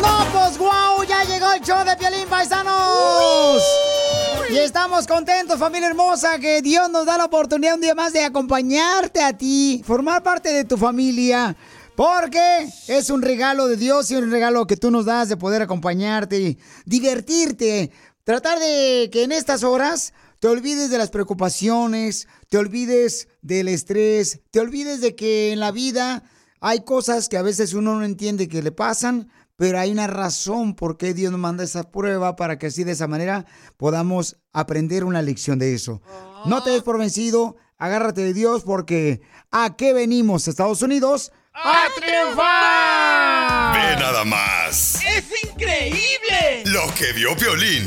¡No, pues guau! Ya llegó el show de Piolín Paisanos. Y estamos contentos, familia hermosa, que Dios nos da la oportunidad un día más de acompañarte a ti, formar parte de tu familia. Porque es un regalo de Dios y un regalo que tú nos das de poder acompañarte divertirte. Tratar de que en estas horas te olvides de las preocupaciones, te olvides del estrés, te olvides de que en la vida hay cosas que a veces uno no entiende que le pasan, pero hay una razón por qué Dios nos manda esa prueba para que así de esa manera podamos aprender una lección de eso. No te des por vencido, agárrate de Dios porque ¿a qué venimos, Estados Unidos? ¡A triunfar! Ve nada más. ¡Es increíble! Lo que vio Violín.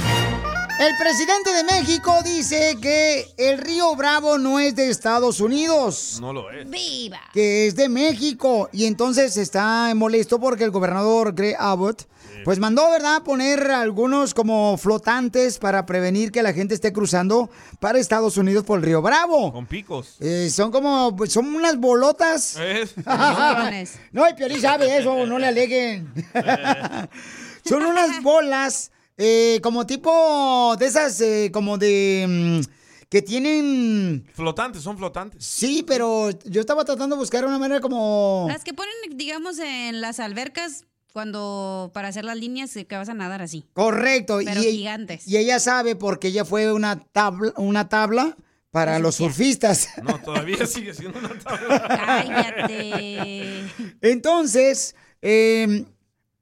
El presidente de México dice que el río Bravo no es de Estados Unidos. No lo es. ¡Viva! que es de México. Y entonces está molesto porque el gobernador Greg Abbott, pues mandó, ¿verdad?, poner algunos como flotantes para prevenir que la gente esté cruzando para Estados Unidos por el río Bravo. Con picos. Eh, son como, pues, son unas bolotas. ¿Es? no, el Piolín sabe eso, no le aleguen. son unas bolas, eh, como tipo de esas, eh, como de... mm, que tienen... Flotantes, son flotantes. Sí, pero yo estaba tratando de buscar una manera como... Las que ponen, digamos, en las albercas cuando para hacer las líneas que vas a nadar así. Correcto. Pero y, gigantes. Y ella sabe porque ella fue una tabla, una tabla para los surfistas. No, todavía sigue siendo una tabla. Cállate. Entonces, eh,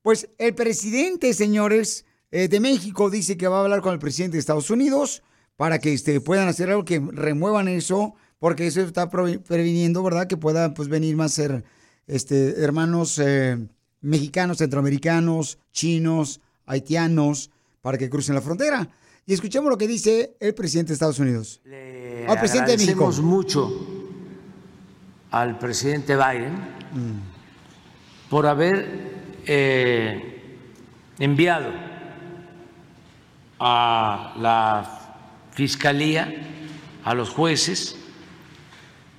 pues el presidente, señores, eh, de México dice que va a hablar con el presidente de Estados Unidos para que este, puedan hacer algo que remuevan eso, porque eso está previniendo, ¿verdad? Que pueda pues venir más ser este, hermanos eh, mexicanos, centroamericanos, chinos, haitianos, para que crucen la frontera. Y escuchemos lo que dice el presidente de Estados Unidos. Al presidente de México. agradecemos mucho al presidente Biden por haber eh, enviado a la fiscalía, a los jueces,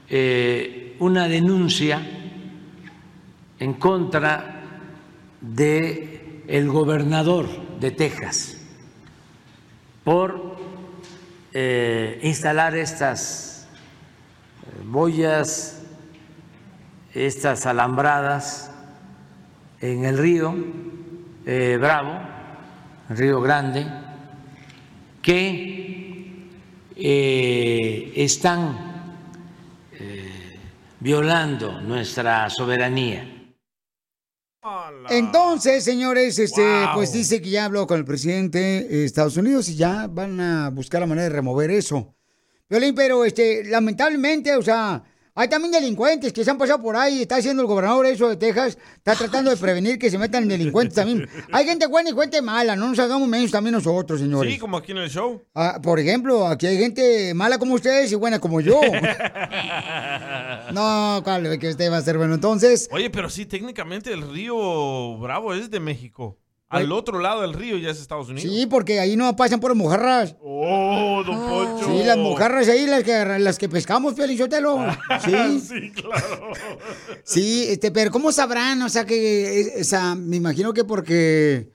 eh, una denuncia en contra de el gobernador de Texas por eh, instalar estas eh, boyas, estas alambradas en el río Bravo, río Grande, que eh, están eh, violando nuestra soberanía. Entonces, señores, este, Wow. pues dice que ya habló con el presidente de Estados Unidos y ya van a buscar la manera de remover eso. Violín, pero este, lamentablemente, o sea, hay también delincuentes que se han pasado por ahí, está haciendo el gobernador eso de Texas, está tratando de prevenir que se metan delincuentes también. Hay gente buena y gente mala, no nos hagamos menos también nosotros, señores. Sí, como aquí en el show. Ah, por ejemplo, aquí hay gente mala como ustedes y buena como yo. no, cuál, que usted va a ser bueno. Entonces, Oye, pero sí, técnicamente el río Bravo es de México. Al otro lado del río ya es Estados Unidos. sí, porque ahí no pasan por mojarras. Oh, don Poncho. Sí, las mojarras ahí, las que, las que pescamos, Pielichotelo. Sí. sí, claro. Sí, este, pero ¿cómo sabrán? O sea, que, o sea, me imagino que porque...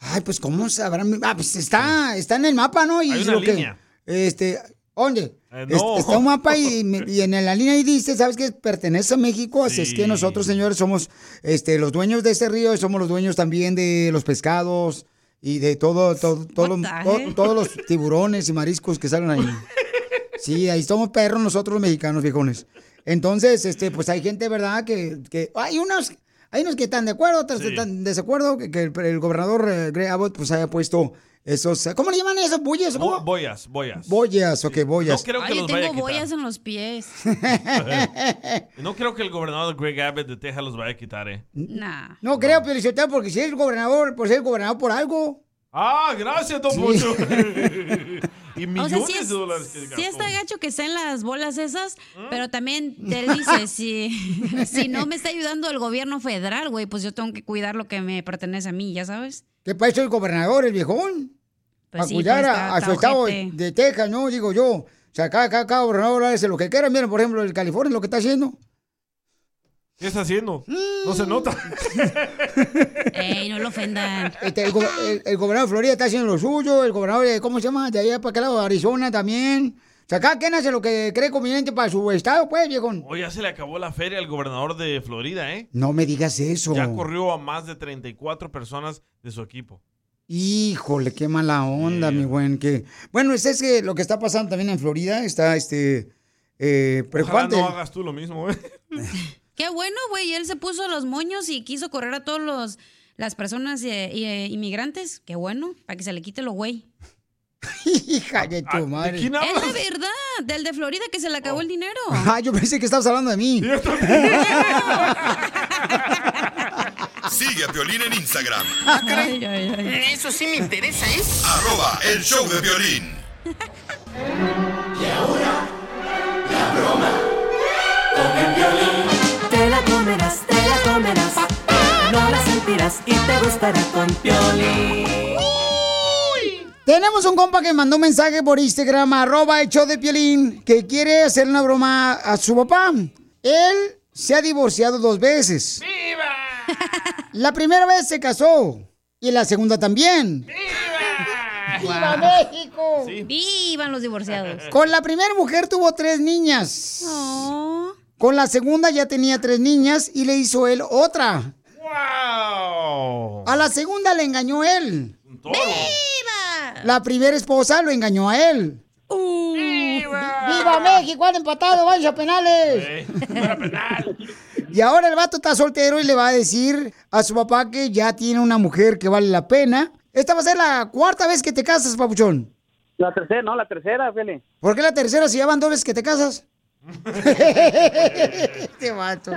Ay, pues, ¿cómo sabrán? Ah, pues está, está en el mapa, ¿no? Y Hay es una lo que- línea. este, ¿dónde? Eh, Es- no. Está un mapa y, y en la línea ahí dice, ¿sabes qué? Pertenece a México, así es que nosotros, señores, somos este, los dueños de este río y somos los dueños también de los pescados y de todo, todo, todos los tiburones y mariscos que salen ahí. Sí, ahí somos perros nosotros los mexicanos, viejones. Entonces, este, pues hay gente, ¿verdad? Que, que hay unos, hay unos que están de acuerdo, otros que están en desacuerdo, que, que el, el gobernador eh, Greg Abbott pues haya puesto esos, ¿cómo le llaman esos? O Bo- boyas, boyas. Boyas, ok, boyas. No creo que Ay, vaya a tengo quitar. boyas en los pies. No creo que el gobernador Greg Abbott de Texas los vaya a quitar, ¿eh? Nah. No creo, Felicitado, porque si es gobernador, pues es gobernador por algo. Ah, gracias, don Poncho. y O millones sea, sí, es, de dólares que sí gastó. está gacho que estén las bolas esas, pero también te dice, si, si no me está ayudando el gobierno federal, güey, pues yo tengo que cuidar lo que me pertenece a mí, ¿ya sabes? ¿Qué para eso el gobernador, el viejón? Pues para sí, cuidar pues a, está- a su estado de Texas, ¿no? Digo yo. O sea, cada, cada, cada gobernador hace lo que quiera. Miren, por ejemplo, el California, lo que está haciendo. ¿Qué está haciendo? No se nota. Ey, no lo ofendan. Este, el, go- el- el gobernador de Florida está haciendo lo suyo. El gobernador de, ¿cómo se llama? De allá para acá, lado, Arizona también. O sea, cada quien hace lo que cree conveniente para su estado, pues, viejón. Hoy ya se le acabó la feria al gobernador de Florida, ¿eh? No me digas eso. Ya corrió a más de 34 personas de su equipo. Híjole, qué mala onda, mi buen. Que... Bueno, es, es que lo que está pasando también en Florida está este eh, Ojalá preocupante. no hagas tú lo mismo, ¿eh? Qué bueno, güey, él se puso los moños y quiso correr a todos los las personas eh, eh, inmigrantes. Qué bueno, para que se le quite lo güey. Hija de tu madre. quién Es la verdad, del de Florida que se le acabó el dinero. Ah, yo pensé que estabas hablando de mí. Sigue a Piolín en Instagram. Ay, ay, ay. Eso sí me interesa, ¿eh? Arroba el show de violín. Te y te gustará con Piolín. Tenemos un compa que mandó un mensaje por Instagram, arroba el show de Piolín, que quiere hacer una broma a su papá. Él se ha divorciado dos veces. ¡Viva! La primera vez se casó y la segunda también. ¡Viva México! Vivan los divorciados. Con la primera mujer tuvo tres niñas. Con la segunda ya tenía tres niñas y le hizo él otra. ¡Wow! A la segunda le engañó él. ¡Viva! La primera esposa lo engañó a él. ¡Viva! México! ¡Han empatado! ¡Vaya a penales! Y ahora el vato está soltero y le va a decir a su papá que ya tiene una mujer que vale la pena. Esta va a ser la cuarta vez que te casas, papuchón. La tercera, no, la tercera, Feli. ¿Por qué la tercera si ya van dos veces que te casas? este vato.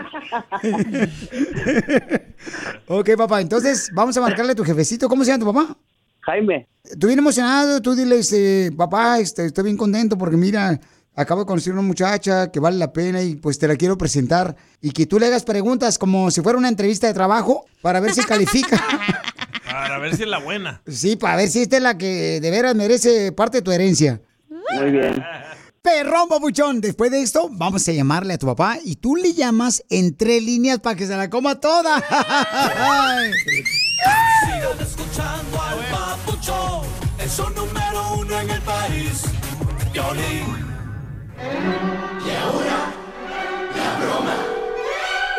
ok, papá, entonces vamos a marcarle a tu jefecito. ¿Cómo se llama tu papá? Jaime. Tú bien emocionado, tú diles, eh, papá, este, estoy bien contento porque mira, acabo de conocer una muchacha que vale la pena y pues te la quiero presentar. Y que tú le hagas preguntas como si fuera una entrevista de trabajo para ver si califica. Para ver si es la buena. sí, para ver si esta es la que de veras merece parte de tu herencia. Muy bien. Perrón, papuchón. Después de esto, vamos a llamarle a tu papá y tú le llamas en tres líneas para que se la coma toda. Sigan escuchando al papuchón. Es su número uno en el país. Piolín. Y ahora, la broma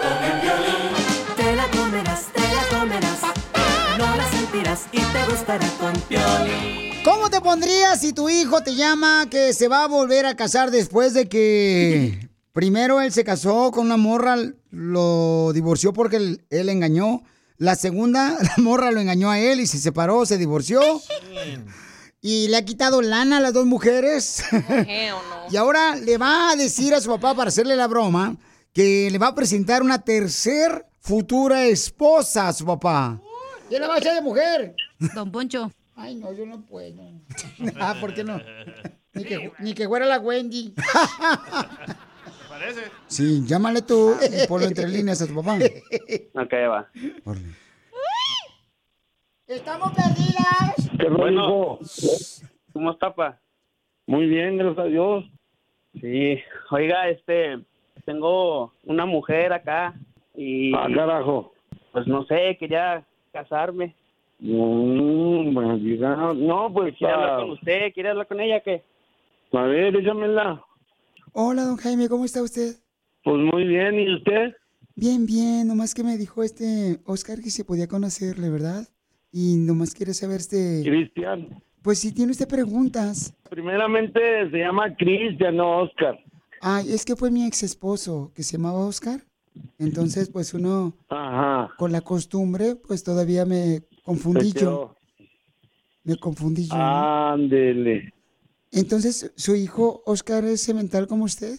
con el violín. Te la comerás, te la comerás. No la sentirás y te gustará con Piolín. ¿Cómo te pondrías si tu hijo te llama que se va a volver a casar después de que primero él se casó con una morra, lo divorció porque él, él engañó? La segunda, la morra lo engañó a él y se separó, se divorció. Y le ha quitado lana a las dos mujeres. Y ahora le va a decir a su papá para hacerle la broma que le va a presentar una tercer futura esposa a su papá. ¿Quién le va a echar de mujer? Don Poncho. Ay, no, yo no puedo. ah, ¿por qué no? Ni que, ni que fuera la Wendy. Parece. Sí, llámale tú y ponlo entre líneas a tu papá. Ok, va. ¡Estamos perdidas! ¿Qué bueno. ¿Cómo está, pa? Muy bien, gracias a Dios. Sí. Oiga, este, tengo una mujer acá y... Ah, carajo. Pues no sé, quería casarme. Mm, bueno, diga, no, pues... ¿Quiere ah, hablar con usted? ¿Quiere hablar con ella qué? A ver, échamela. Hola, don Jaime, ¿cómo está usted? Pues muy bien, ¿y usted? Bien, bien, nomás que me dijo este Oscar que se podía conocerle, ¿verdad? Y nomás quiere saber este... Cristian. Pues si tiene usted preguntas. Primeramente se llama Cristian, no Oscar. Ay, es que fue mi ex esposo que se llamaba Oscar. Entonces, pues uno, Ajá. con la costumbre, pues todavía me confundí yo. Me confundí yo. ¿no? Ándele. Entonces, ¿su hijo Oscar es cemental como usted?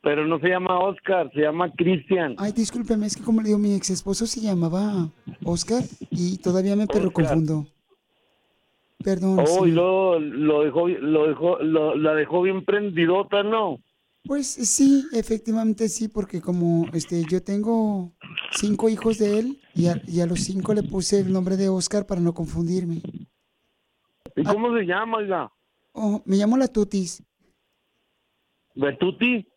Pero no se llama Oscar, se llama Cristian. Ay, discúlpeme, es que como le digo, mi ex esposo se llamaba Oscar y todavía me perro confundo. Perdón. Oh, sí. y luego lo dejó, lo dejó, lo- la dejó bien prendidota, ¿no? Pues sí, efectivamente sí, porque como este yo tengo cinco hijos de él y a, y a los cinco le puse el nombre de Oscar para no confundirme. ¿Y cómo se llama, oiga? Oh, me llamo la Tutis. ¿Betuti?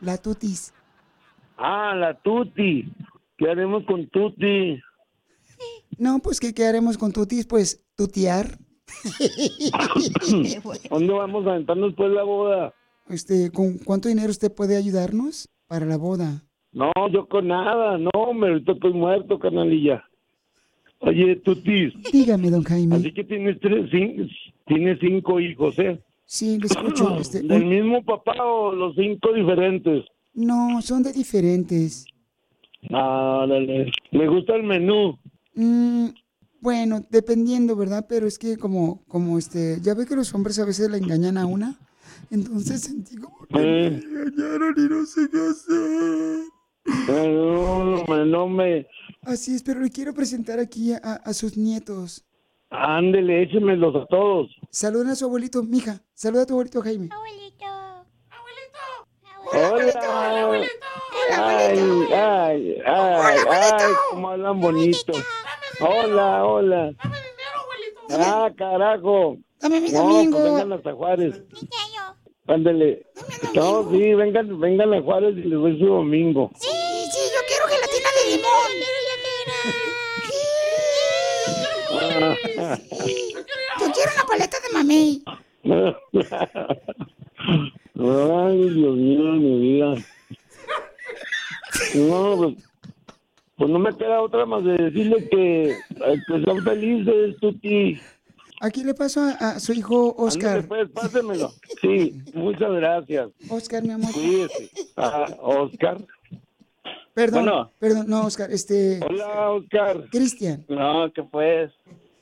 La Tutis. Ah, la Tuti. ¿Qué haremos con Tuti? No, pues ¿qué, qué haremos con Tutis? Pues tutear. ¿Dónde vamos a aventarnos después la boda? Este, ¿con cuánto dinero usted puede ayudarnos para la boda? No, yo con nada, no, ahorita estoy muerto, canalilla. Oye, Tutis, Dígame, don Jaime. así que tienes tres, cin- tienes cinco hijos, ¿eh? Sí, le escucho. Este, ¿Del un- mismo papá o los cinco diferentes? No, son de diferentes. Ah, dale. Me gusta el menú. Mm, bueno, dependiendo, ¿verdad? Pero es que como, como este, ya ve que los hombres a veces la engañan a una. Entonces sentí como que me engañaron y no sé qué hacer. Ay, No, me... Así es, pero le quiero presentar aquí a, a sus nietos. Ándele, échemelos a todos. Saluden a su abuelito, mija. Saluda a tu abuelito Jaime. Hola. Ay, ay, ay, ay, cómo hablan bonito. Hola, hola. Ah, carajo. Dame mi No, domingo. pues vengan hasta Juárez. Ándele. No, sí, vengan, vengan a Juárez y les doy su domingo. Sí, sí, yo quiero gelatina de limón. Yo quiero una paleta de mamey. Ay, Dios mío, de mi vida. No, pues, pues no me queda otra más de decirle que, eh, que sean felices, Tuti. Aquí le paso a, a su hijo Oscar. Ándale, pues, pásemelo. Sí, muchas gracias. Oscar, mi amor. Cuídese. Ah, Oscar. Perdón, Bueno. perdón, no, Oscar, este... Hola, Oscar. Cristian. No, ¿qué pues?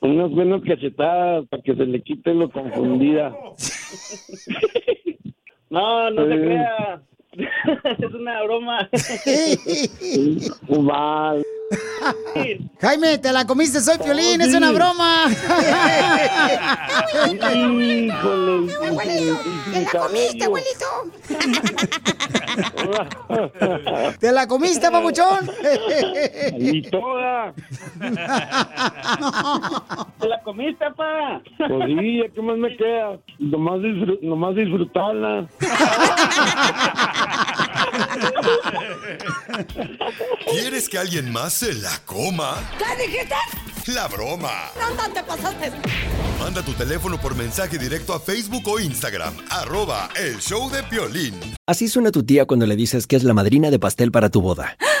Unas buenas cachetadas para que se le quite lo confundida. No, no se Eh. crea. es una broma. Mal. Jaime, te la comiste, soy Piolín, es una broma. Híjole. ¡Te la comiste, abuelito! ¡Te la comiste, papuchón! Y toda. ¿Te la comiste, pa? Pues sí, ¿a ¿qué más me queda? Nomás, disfr- nomás disfrutarla. ¿Quieres que alguien más se la coma? ¿Qué dijiste? La broma. ¿Dónde te pasaste? Manda tu teléfono por mensaje directo a Facebook o Instagram. Arroba el show de Piolín. Así suena tu tía cuando le dices que es la madrina de pastel para tu boda.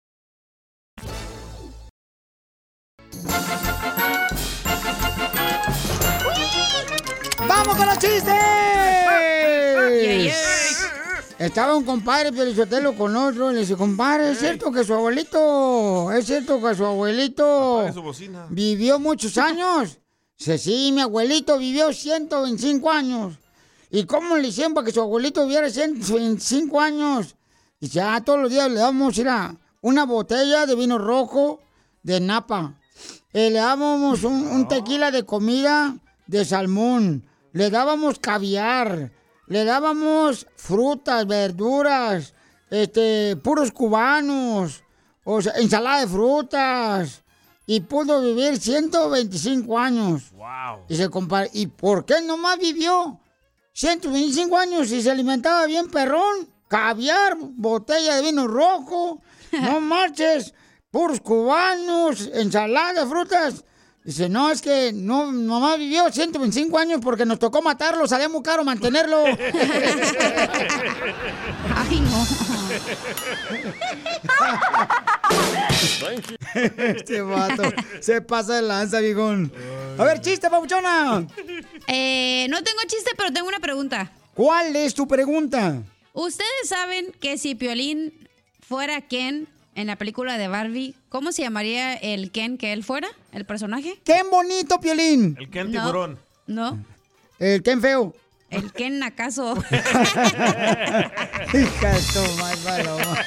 Chistes! Estaba un compadre Pelizotelo con otro y le dice, compadre, ¿es cierto que su abuelito, es cierto que su abuelito vivió muchos años? Dice, sí, mi abuelito vivió 125 años. ¿Y cómo le hicieron para que su abuelito viviera 125 años? Dice, ah, todos los días le damos, mira, una botella de vino rojo de Napa. Eh, le dábamos un, un tequila de comida de salmón. Le dábamos caviar. Le dábamos frutas, verduras, este, puros cubanos, o sea, ensalada de frutas. Y pudo vivir 125 años. Wow. Y se compara, ¿y por qué nomás vivió 125 años y se alimentaba bien perrón? Caviar, botella de vino rojo, no marches, puros cubanos, ensalada, frutas. Dice, no, es que no, mamá vivió 125 años porque nos tocó matarlo, salía muy caro mantenerlo. Ay, no. este vato se pasa de lanza, viejón. A ver, chiste, papuchona. Eh, no tengo chiste, pero tengo una pregunta. ¿Cuál es tu pregunta? ¿Ustedes saben que si Piolín fuera Ken en la película de Barbie, ¿cómo se llamaría el Ken que él fuera, el personaje? ¡Qué bonito, Piolín! El Ken No. tiburón. No, El Ken feo. el Ken acaso. Hija paloma.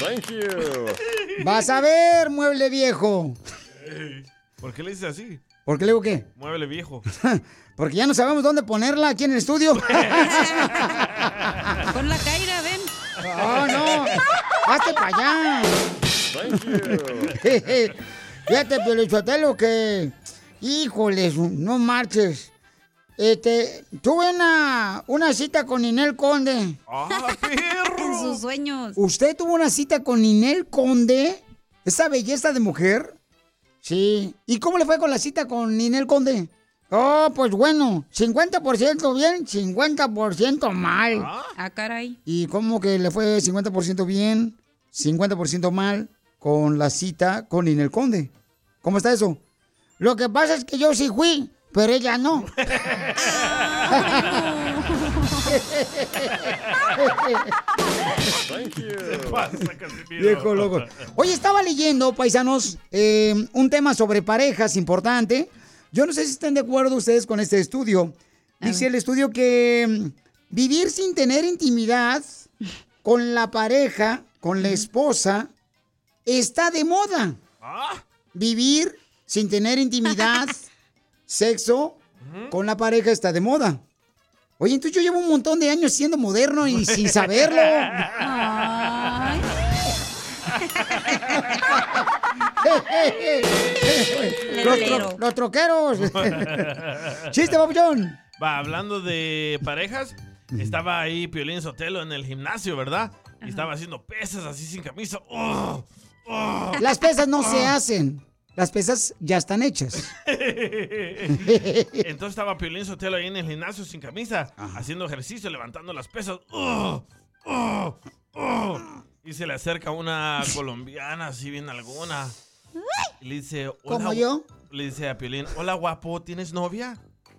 Thank you. Vas a ver, mueble viejo. ¿Por qué le dices así? ¿Por qué le digo qué? Muévele viejo. Porque ya no sabemos dónde ponerla aquí en el estudio. Con la Kaira, ven. No, no. Hazte para allá. Thank you. Fíjate, Pelichotelo, que. Híjoles, no marches. Este, tuve una, una cita con Ninel Conde. ¡Ah, En sus sueños. ¿Usted tuvo una cita con Ninel Conde? ¿Esa belleza de mujer? Sí. ¿Y cómo le fue con la cita con Ninel Conde? Oh, pues bueno, 50% bien, 50% mal. Ah, caray. ¿Y cómo que le fue 50% bien, 50% mal con la cita con Ninel Conde? ¿Cómo está eso? Lo que pasa es que yo sí fui, pero ella no. Thank you. Pasa, Casimiro. Viejo loco. Oye, estaba leyendo, paisanos, eh, un tema sobre parejas importante. Yo no sé si estén de acuerdo ustedes con este estudio. Dice el estudio que mm, vivir sin tener intimidad con la pareja, con la esposa, está de moda. Ah, Vivir sin tener intimidad, sexo con la pareja está de moda. Oye, entonces yo llevo un montón de años siendo moderno y sin saberlo. Ay. los, tro- los troqueros. Chiste, papuchón. Va, hablando de parejas, estaba ahí Piolín Sotelo en el gimnasio, ¿verdad? Y estaba haciendo pesas así sin camisa. ¡Oh! ¡Oh! Las pesas no se hacen. Las pesas ya están hechas. Entonces estaba Piolín Sotelo ahí en el gimnasio sin camisa, haciendo ejercicio, levantando las pesas. ¡Oh! ¡Oh! ¡Oh! Y se le acerca una colombiana así bien alguna. Y le dice, hola, ¿Como yo? Le dice a Piolín, hola guapo, ¿tienes novia?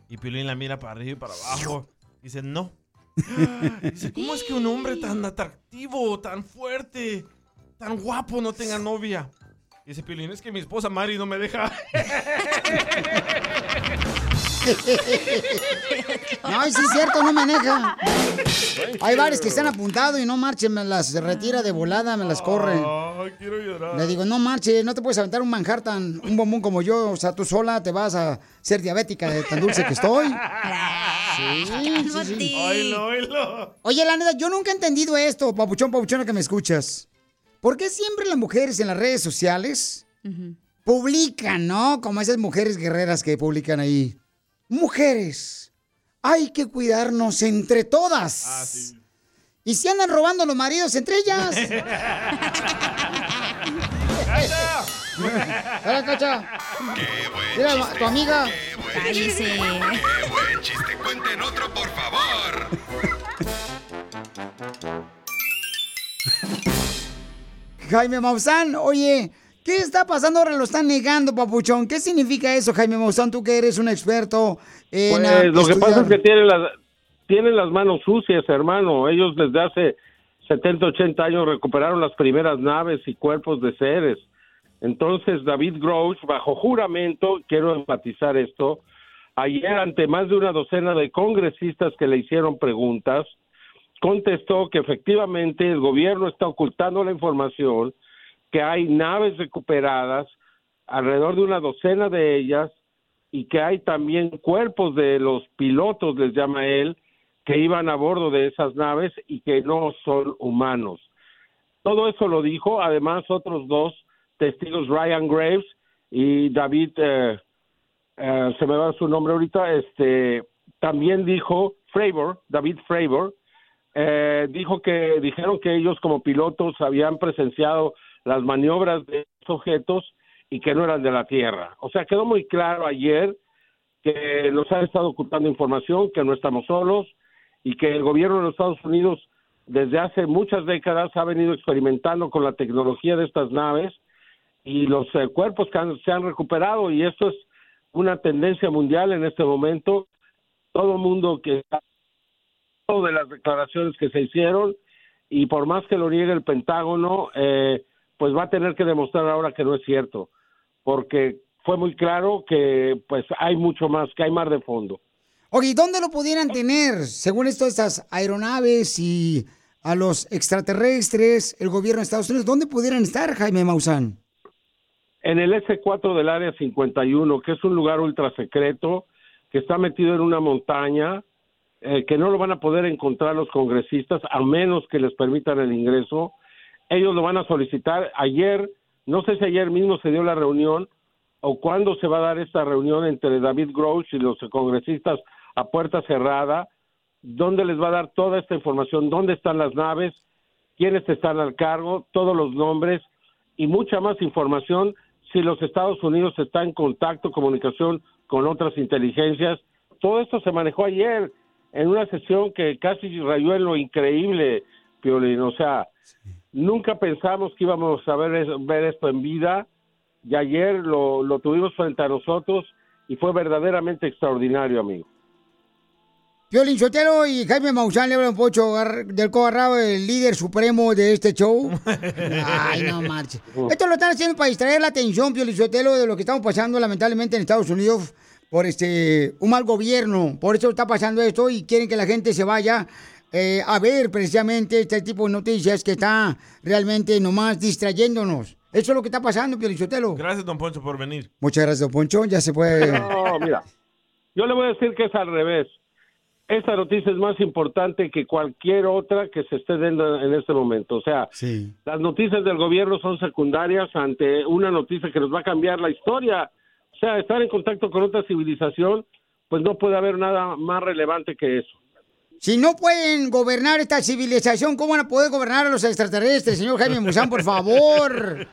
Y Piolín la mira para arriba y para abajo. Dice, no. Dice, ¿cómo es que un hombre tan atractivo, tan fuerte, tan guapo no tenga novia? Dice Piolín, es que mi esposa Mari no me deja. No, sí es cierto, no maneja. Hay varios que están apuntados y no marchen, me las retira de volada, me las corre. Ay, quiero llorar. Le digo, no marche, no te puedes aventar un Manhattan, un bombón como yo, o sea, tú sola te vas a ser diabética de tan dulce que estoy. Sí, sí, sí. Oye, la neta, yo nunca he entendido esto, papuchón, papuchona que me escuchas. ¿Por qué siempre las mujeres en las redes sociales publican, ¿no? Como esas mujeres guerreras que publican ahí. Mujeres, hay que cuidarnos entre todas. Ah, sí. Y si andan robando los maridos entre ellas. Hola, Cacha. Qué buen Mira, chiste. tu amiga. Qué buen chiste. Qué buen chiste. Cuenten otro, por favor. Jaime Maussan, oye, ¿qué está pasando ahora? Lo están negando, papuchón. ¿Qué significa eso, Jaime Maussan? Tú que eres un experto en... Pues lo que pasa es que estudiar. tiene las, tienen las manos sucias, hermano. Ellos desde hace 70, 80 años recuperaron las primeras naves y cuerpos de seres. Entonces, David Grosh, bajo juramento, quiero enfatizar esto, ayer ante más de una docena de congresistas que le hicieron preguntas, contestó que efectivamente el gobierno está ocultando la información, que hay naves recuperadas, alrededor de una docena de ellas, y que hay también cuerpos de los pilotos, les llama él, que iban a bordo de esas naves y que no son humanos. Todo eso lo dijo, además otros dos testigos, Ryan Graves y David, eh, eh, se me va su nombre ahorita, este, también dijo Fravor, David Fravor, eh, dijo que dijeron que ellos como pilotos habían presenciado las maniobras de objetos y que no eran de la Tierra. O sea, quedó muy claro ayer que nos han estado ocultando información, que no estamos solos y que el gobierno de los Estados Unidos desde hace muchas décadas ha venido experimentando con la tecnología de estas naves y los eh, cuerpos que han- se han recuperado y esto es una tendencia mundial en este momento. Todo el mundo que está de las declaraciones que se hicieron y por más que lo niegue el Pentágono, eh, pues va a tener que demostrar ahora que no es cierto, porque fue muy claro que pues hay mucho más, que hay mar de fondo. Ok, ¿dónde lo pudieran tener? Según esto, estas aeronaves y a los extraterrestres, el gobierno de Estados Unidos, ¿dónde pudieran estar, Jaime Maussan? En el S4 del Área 51, que es un lugar ultra secreto, que está metido en una montaña, eh, que no lo van a poder encontrar los congresistas, a menos que les permitan el ingreso. Ellos lo van a solicitar. Ayer, no sé si ayer mismo se dio la reunión o cuándo se va a dar esta reunión entre David Grosh y los congresistas a puerta cerrada, donde les va a dar toda esta información, dónde están las naves, quiénes están al cargo, todos los nombres y mucha más información si los Estados Unidos están en contacto, comunicación con otras inteligencias. Todo esto se manejó ayer en una sesión que casi rayó en lo increíble, Piolín. O sea, nunca pensamos que íbamos a ver, ver esto en vida y ayer lo, lo tuvimos frente a nosotros y fue verdaderamente extraordinario, amigo. Piolín Sotelo y Jaime Maussan le hablan Pocho del Cobarrado, el líder supremo de este show. Ay, no marches. Esto lo están haciendo para distraer la atención, Piolín Sotelo, de lo que estamos pasando lamentablemente en Estados Unidos por este un mal gobierno. Por eso está pasando esto y quieren que la gente se vaya eh, a ver precisamente este tipo de noticias que está realmente nomás distrayéndonos. Eso es lo que está pasando, Piolín Sotelo. Gracias, don Poncho, por venir. Muchas gracias, don Poncho. Ya se puede... No, mira, yo le voy a decir que es al revés. Esta noticia es más importante que cualquier otra que se esté dando en este momento. O sea, las noticias del gobierno son secundarias ante una noticia que nos va a cambiar la historia. O sea, estar en contacto con otra civilización, pues no puede haber nada más relevante que eso. Si no pueden gobernar esta civilización, ¿cómo van a poder gobernar a los extraterrestres, señor Jaime Musán, por favor?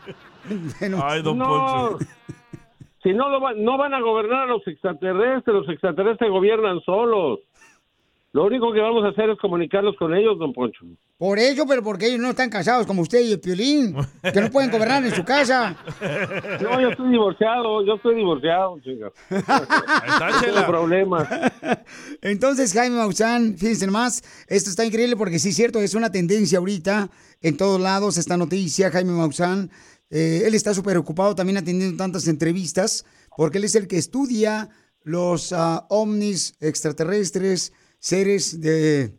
Ay, don No. Poncho. Si no, lo va- no van a gobernar a los extraterrestres, los extraterrestres gobiernan solos. Lo único que vamos a hacer es comunicarnos con ellos, don Poncho. Por ello, pero porque ellos no están casados como usted y el Piolín, que no pueden gobernar en su casa. No, yo estoy divorciado, yo estoy divorciado, chica. No tengo problemas. Entonces, Jaime Maussan, fíjense más, esto está increíble porque sí es cierto, es una tendencia ahorita en todos lados esta noticia, Jaime Maussan. eh, él está súper ocupado también atendiendo tantas entrevistas porque él es el que estudia los ah, ovnis extraterrestres, seres de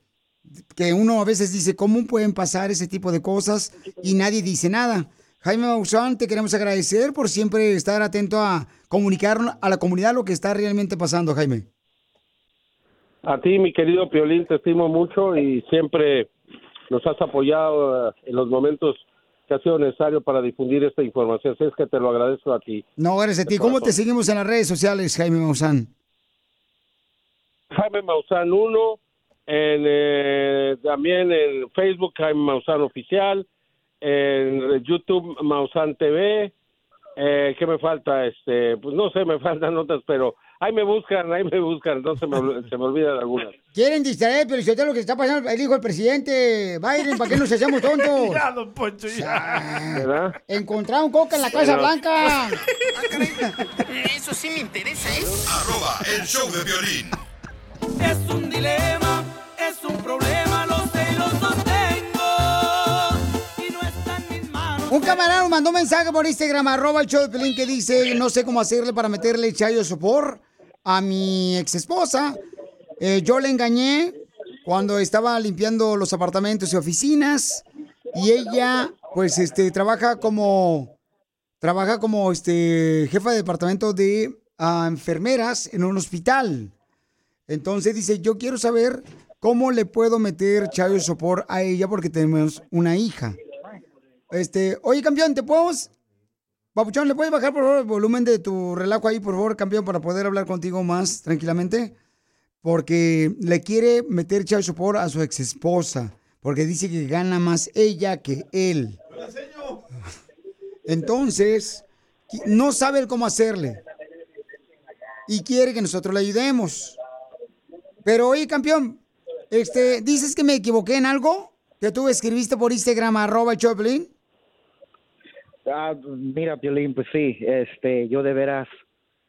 que uno a veces dice, ¿cómo pueden pasar ese tipo de cosas? Y nadie dice nada. Jaime Maussan, te queremos agradecer por siempre estar atento a comunicar a la comunidad lo que está realmente pasando, Jaime. A ti, mi querido Piolín, te estimo mucho y siempre nos has apoyado eh, en los momentos que ha sido necesario para difundir esta información. Así es que te lo agradezco a ti. No, gracias a ti. ¿Cómo te seguimos en las redes sociales, Jaime Maussan? Jaime Maussan 1, en, eh, también en Facebook Jaime Maussan Oficial, en YouTube Maussan TV. Eh, ¿Qué me falta? Este, pues no sé, me faltan otras, pero ahí me buscan, ahí me buscan, entonces me, ol- se me olvidan algunas. Quieren distraer, pero si usted lo que está pasando, el hijo del presidente Biden, ¿para qué nos hacemos tontos? Ya, don Poncho, ya. ¿Verdad? Encontraron coca en la Casa Pero- Blanca. Eso sí me interesa, ¿eh? Arroba el show de violín. Es un dilema un problema, lo sé y lo sostengo. Y no está en mis manos. Un camarada nos mandó un mensaje por Instagram, arroba el show de Pelín, que dice, no sé cómo hacerle para meterle chayo sopor a mi ex esposa. yo le engañé cuando estaba limpiando los apartamentos y oficinas y ella, pues, este, trabaja como, trabaja como, este, jefa de departamento de ah, enfermeras en un hospital. Entonces dice, yo quiero saber cómo le puedo meter chayo sopor a ella porque tenemos una hija. Este, oye, campeón, ¿te podemos? Papuchón, ¿le puedes bajar por favor el volumen de tu relajo ahí, por favor, campeón, para poder hablar contigo más tranquilamente? Porque le quiere meter child support a su ex esposa, porque dice que gana más ella que él. Entonces, no sabe cómo hacerle. Y quiere que nosotros le ayudemos. Pero oye, campeón, este, ¿dices que me equivoqué en algo? Que tú escribiste por Instagram, arroba Choplin. Ah, mira, Piolín, pues sí, este, yo de veras,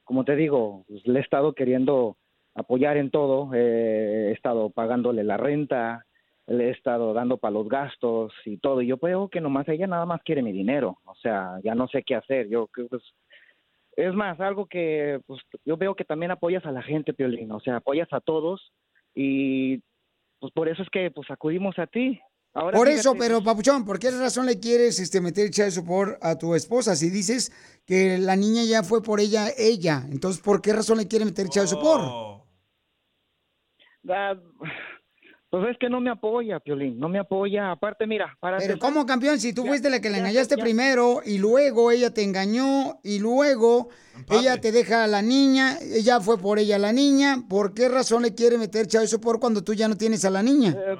como te digo, pues, le he estado queriendo apoyar en todo, eh, he estado pagándole la renta, le he estado dando para los gastos y todo, y yo veo que nomás ella nada más quiere mi dinero, o sea, ya no sé qué hacer, yo creo pues, es más, algo que pues, yo veo que también apoyas a la gente, Piolín, o sea, apoyas a todos y pues por eso es que pues acudimos a ti, Ahora, por fíjate, eso, pero Papuchón, ¿por qué razón le quieres este, meter child support a tu esposa? Si dices que la niña ya fue por ella, ella. Entonces, ¿por qué razón le quiere meter child support? ah, pues es que no me apoya, Piolín, no me apoya. Aparte, mira, para Pero empezar- ¿cómo, campeón? Si tú Ya, fuiste la que le ya, engañaste ya. primero y luego ella te engañó y luego ella te deja a la niña, ella fue por ella la niña, ¿por qué razón le quiere meter child support cuando tú ya no tienes a la niña? Eh,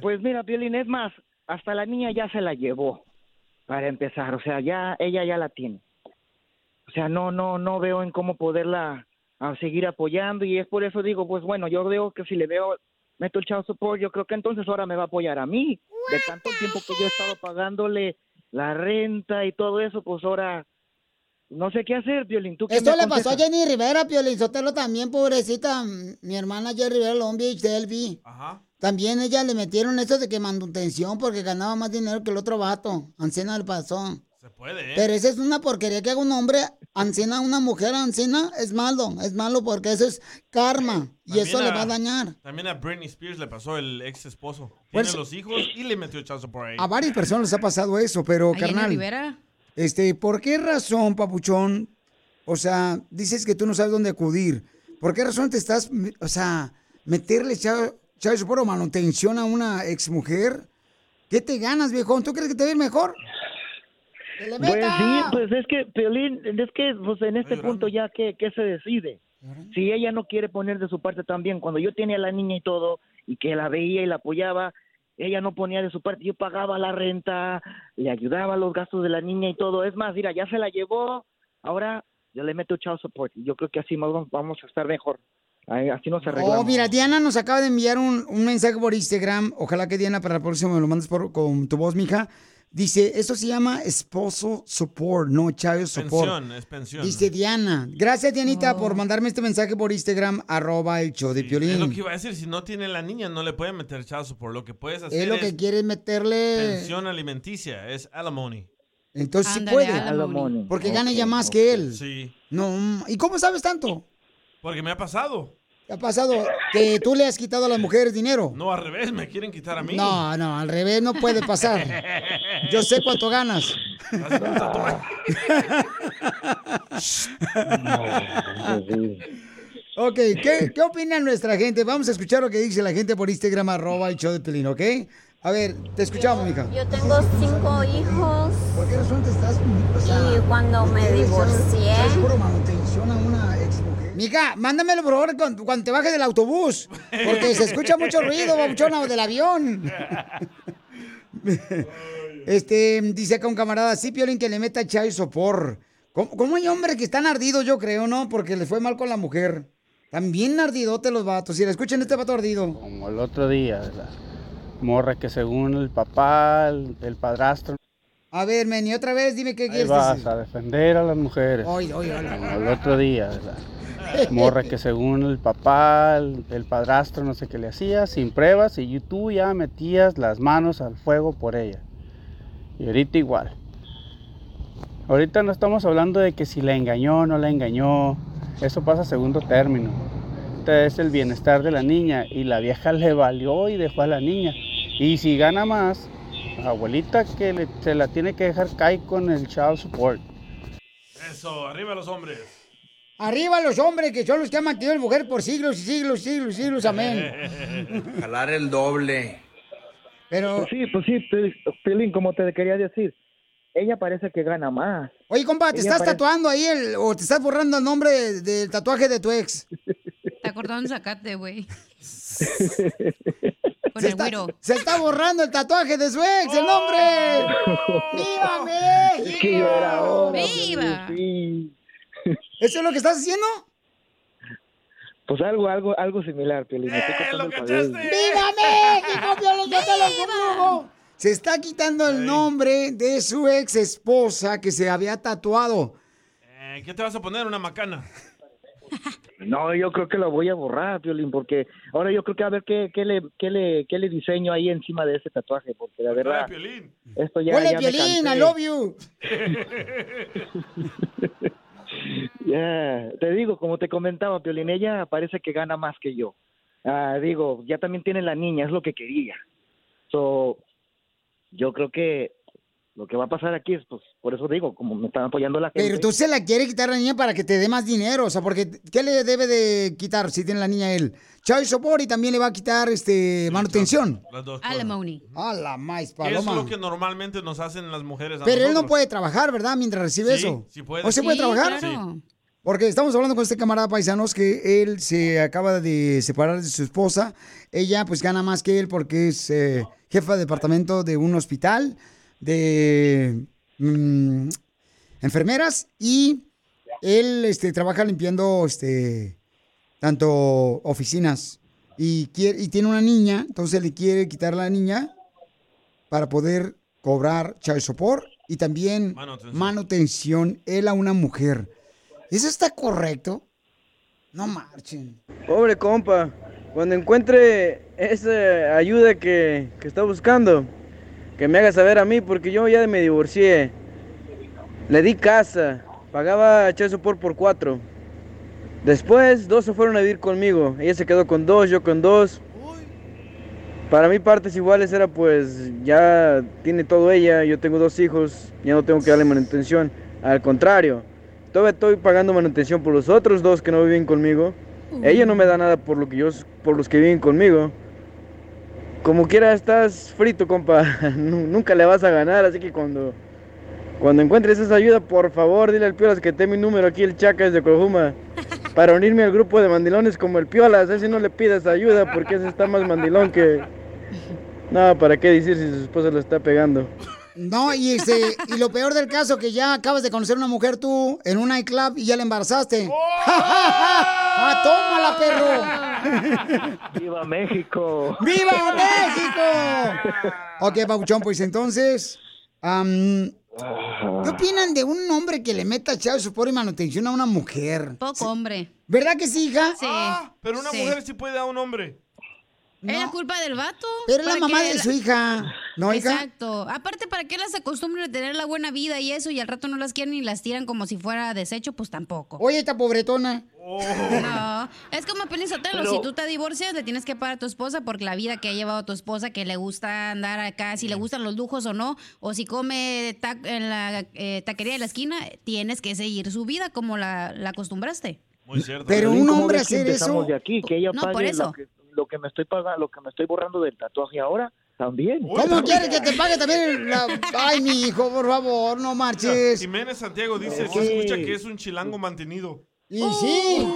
Pues mira, Piolín, es más, hasta la niña ya se la llevó, para empezar, o sea, ya, ella ya la tiene. O sea, no, no, no veo en cómo poderla a seguir apoyando y es por eso digo, pues bueno, yo veo que si le veo, meto el child support, yo creo que entonces ahora me va a apoyar a mí. De tanto tiempo que yo he estado pagándole la renta y todo eso, pues ahora no sé qué hacer, Piolín. ¿Tú qué Esto me le pasó a? Jenny Rivera, Piolín Sotelo también, pobrecita. Mi hermana Jenny Rivera Long Beach, Selvi. También ella le metieron eso de que manutención porque ganaba más dinero que el otro vato. Ancena le pasó. Se puede, ¿eh? Pero esa es una porquería que haga un hombre ancena a una mujer ancena. Es malo, es malo porque eso es karma. Y También eso le va a dañar. También a Britney Spears le pasó el ex esposo. Pues- Tiene los hijos y le metió chazo por ahí. A varias personas les ha pasado eso, pero ¿A Jenny carnal. Rivera? Este, ¿por qué razón, papuchón? O sea, dices que tú no sabes dónde acudir. ¿Por qué razón te estás, o sea, meterle chavo por o manutención a una exmujer? ¿Qué te ganas, viejón? ¿Tú crees que te va a ir mejor? ¡Que Pues sí, pues es que, Piolín, es que pues en este punto ya, ¿qué, qué se decide? Si ella no quiere poner de su parte también, cuando yo tenía a la niña y todo, y que la veía y la apoyaba, ella no ponía de su parte, yo pagaba la renta, le ayudaba a los gastos de la niña y todo. Es más, mira, ya se la llevó, ahora yo le meto child support, y yo creo que así más vamos- a estar mejor. Así nos arreglamos. Oh, mira, Diana nos acaba de enviar un, un mensaje por Instagram. Ojalá que Diana para la próxima me lo mandes por, con tu voz, mija. Dice, esto se llama esposo support, no child support. Pensión, es pensión. Dice Diana. Gracias, Dianita, por mandarme este mensaje por Instagram, arroba el show de Es lo que iba a decir, si no tiene la niña, no le pueden meter chazo por lo que puedes hacer. Es lo que quiere meterle... pensión alimenticia, es alimony. Entonces sí puede. alimony. Porque Ok, gana ya más que él. Sí, No, mm, ¿y cómo sabes tanto? porque me ha pasado. ¿Qué ha pasado? ¿Que tú le has quitado a las mujeres dinero? No, al revés, me quieren quitar a mí. No, no, al revés no puede pasar. Yo sé cuánto ganas. Ok, ¿qué, ¿qué opina nuestra gente? Vamos a escuchar lo que dice la gente por Instagram, arroba el show de Pelín, ¿ok? A ver, te escuchamos, mija. Yo tengo cinco hijos. ¿Por qué razón te estás... y cuando me divorcié. manutención a una ex mujer? Mija, mándamelo por favor cuando, te bajes del autobús. Porque se escucha mucho ruido, babuchona, del avión. Este, dice acá un camarada, sí, Piolín, que le meta chai sopor. ¿Cómo, cómo hay hombres que están ardidos, yo creo, no? Porque les fue mal con la mujer. También ardidote los vatos. Si le escuchan este vato ardido. Como el otro día, la morra que según el papá, el padrastro. A ver, Meni, otra vez dime qué Ahí quieres vas decir. a defender a las mujeres. Oye, oye, oye. El otro día, ¿verdad? Morra que según el papá, el, el padrastro, no sé qué le hacía, sin pruebas, y tú ya metías las manos al fuego por ella. Y ahorita igual. Ahorita no estamos hablando de que si la engañó o no la engañó. Eso pasa a segundo término. Este es el bienestar de la niña. Y la vieja le valió y dejó a la niña. Y si gana más, abuelita que le- se la tiene que dejar caer con el child support. Eso, arriba los hombres. Arriba los hombres que son los que han mantenido la mujer por siglos y siglos, siglos, siglos, amén. Jalar el doble. Pero... Pues sí, pues sí, Pi- Pilín, como te quería decir, ella parece que gana más. Oye, compa, ¿te Ella estás parece- tatuando ahí el, o te estás borrando el nombre de- del tatuaje de tu ex? Te acordaron de sacate, güey. Con Se el está, güiro. se está borrando el tatuaje de su ex, el nombre. ¡Viva México! Es que yo era ahora, ¡Viva! Sí. ¿Eso es lo que estás haciendo? Pues algo, algo, algo similar, estoy cortando el cabello. ¡Viva México! Piolín, conmigo! Se está quitando el nombre de su ex esposa que se había tatuado. Eh, ¿Qué te vas a poner? Una macana. No, yo creo que lo voy a borrar, Piolín, porque ahora yo creo que a ver qué, qué, le, qué, le, qué le diseño ahí encima de ese tatuaje, porque la verdad, esto ya, ¡Huele ya me. ¡I love you! Ya, te digo, como te comentaba, Piolín, ella parece que gana más que yo. Ah, digo, ya también tiene la niña, es lo que quería. So, yo creo que lo que va a pasar aquí es, pues, por eso digo, como me están apoyando la gente. Pero tú se la quiere quitar a la niña para que te dé más dinero. O sea, porque ¿qué le debe de quitar si tiene la niña él? Child support y también le va a quitar este manutención. Las dos. Alimony. A la maíz, Que es paloma. lo que normalmente nos hacen las mujeres a Pero él no puede trabajar, ¿verdad? Mientras recibe Sí, eso. sí puede. ¿O se puede Sí, trabajar? claro. Porque estamos hablando con este camarada paisanos que él se acaba de separar de su esposa. Ella pues gana más que él porque es eh, jefa de departamento de un hospital de mm, enfermeras y él este, trabaja limpiando este, tanto oficinas y, quiere, y tiene una niña, entonces le quiere quitar la niña para poder cobrar child support y también manutención, él a una mujer. ¿Eso está correcto? No marchen. Pobre compa, cuando encuentre esa ayuda que, que está buscando, que me haga saber a mí, porque yo ya me divorcié. Le di casa, pagaba child support por cuatro. Después, dos se fueron a vivir conmigo. Ella se quedó con dos, yo con dos. Para mí partes iguales era pues ya tiene todo ella, yo tengo dos hijos, ya no tengo que darle manutención. Al contrario, todavía estoy pagando manutención por los otros dos que no viven conmigo. Ella no me da nada por lo que yo por los que viven conmigo. Como quiera estás frito, compa. Nu- Nunca le vas a ganar, así que cuando cuando encuentres esa ayuda, por favor, dile al Piolas que te mi número aquí el Chacas de Oklahoma para unirme al grupo de mandilones como el Piolas. Ese no le pidas ayuda porque ese está más mandilón que No, ¿para qué decir si su esposa lo está pegando? No, y este, y lo peor del caso que ya acabas de conocer una mujer tú en un nightclub y ya la embarazaste. ¡Ah, tómala, perro! ¡Viva México! ¡Viva México! Ok, Pabuchón, pues entonces, am, ¿qué opinan de un hombre que le meta child support y manutención a una mujer? Poco hombre. ¿Verdad que sí, hija? Sí. Pero una Sí. mujer sí puede a un hombre. Es la culpa del vato. Pero es la mamá que de la- su hija, ¿no, hija? Exacto. Aparte, ¿para qué las acostumbran a tener la buena vida y eso y al rato no las quieren y las tiran como si fuera desecho? Pues tampoco. Oye, esta pobretona. No, es como Pero- si tú te divorcias le tienes que pagar a tu esposa por la vida que ha llevado tu esposa, que le gusta andar acá, si le gustan los lujos o no, o si come ta- en la eh, taquería de la esquina, tienes que seguir su vida como la, la acostumbraste. Muy cierto. Pero un ¿cómo hombre hacer eso- de aquí, que ella No, pague por eso. Lo, que, lo que me estoy pagando, lo que me estoy borrando del tatuaje ahora, también. ¿Cómo quieres que te pague también la... Ay, mi hijo, por favor, no marches. Jiménez Santiago dice, Sí. se escucha que es un chilango mantenido. Y sí.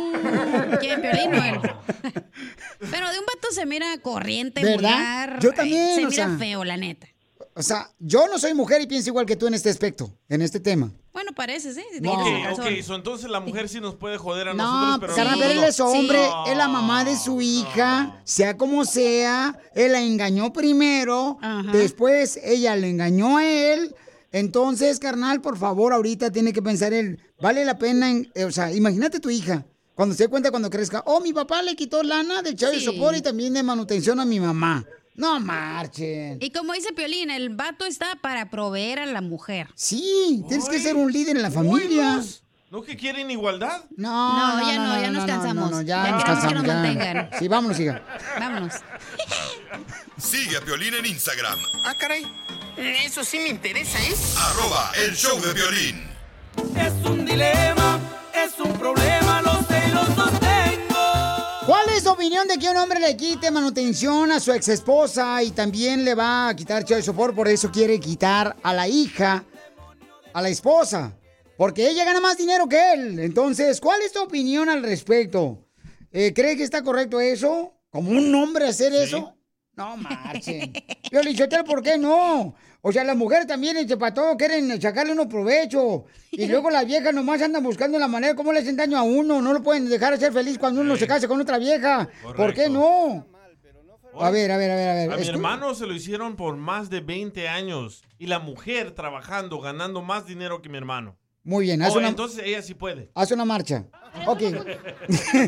¿Quién, Piolín? Pero de un vato se mira corriente, ¿Verdad? vulgar. Yo también, Se o mira sea. feo, la neta. O sea, yo no soy mujer y pienso igual que tú en este aspecto, en este tema. Bueno, parece, sí. No. Ok, ok, so entonces la mujer sí nos puede joder a No, nosotros, pero... carnal, no, pero él es hombre, No. es la mamá de su hija, sea como sea, él la engañó primero, después ella le engañó a él Entonces, carnal, por favor, ahorita tiene que pensar él, vale la pena, en- eh, o sea, imagínate tu hija, cuando se dé cuenta cuando crezca, oh, mi papá le quitó lana del chavo de Sí. sopor y también de manutención a mi mamá. No marchen. Y como dice Piolín, el vato está para proveer a la mujer. Sí, tienes que ser un líder en la familia. ¿No que quieren igualdad? No, No, ya no, ya nos cansamos. Ya, Ya nos queremos que cansamos. nos ya. mantengan. Sí, vámonos, hija. Vámonos. Sigue a Piolín en Instagram, Ah, caray. Eso sí me interesa, ¿eh? arroba el show de violín. Es un dilema, es un problema, opinión de que un hombre le quite manutención a su ex esposa y también le va a quitar child support? Por eso quiere quitar a la hija, a la esposa, porque ella gana más dinero que él. Entonces, ¿cuál es tu opinión al respecto? Eh, ¿Cree que está correcto eso? ¿Como un hombre hacer eso? No marchen. Yo le dije, ¿por qué no? O sea, las mujeres también, este, para todo, quieren sacarle uno provecho. Y luego las viejas nomás andan buscando la manera cómo le hacen daño a uno. No lo pueden dejar ser feliz cuando uno se casa con otra vieja. ¿Por qué no? A ver, a ver, a ver, a ver. A mi hermano se lo hicieron por más de 20 años. Y la mujer trabajando, ganando más dinero que mi hermano. Muy bien, haz Oh, una, entonces ella sí puede. haz una marcha. Ok.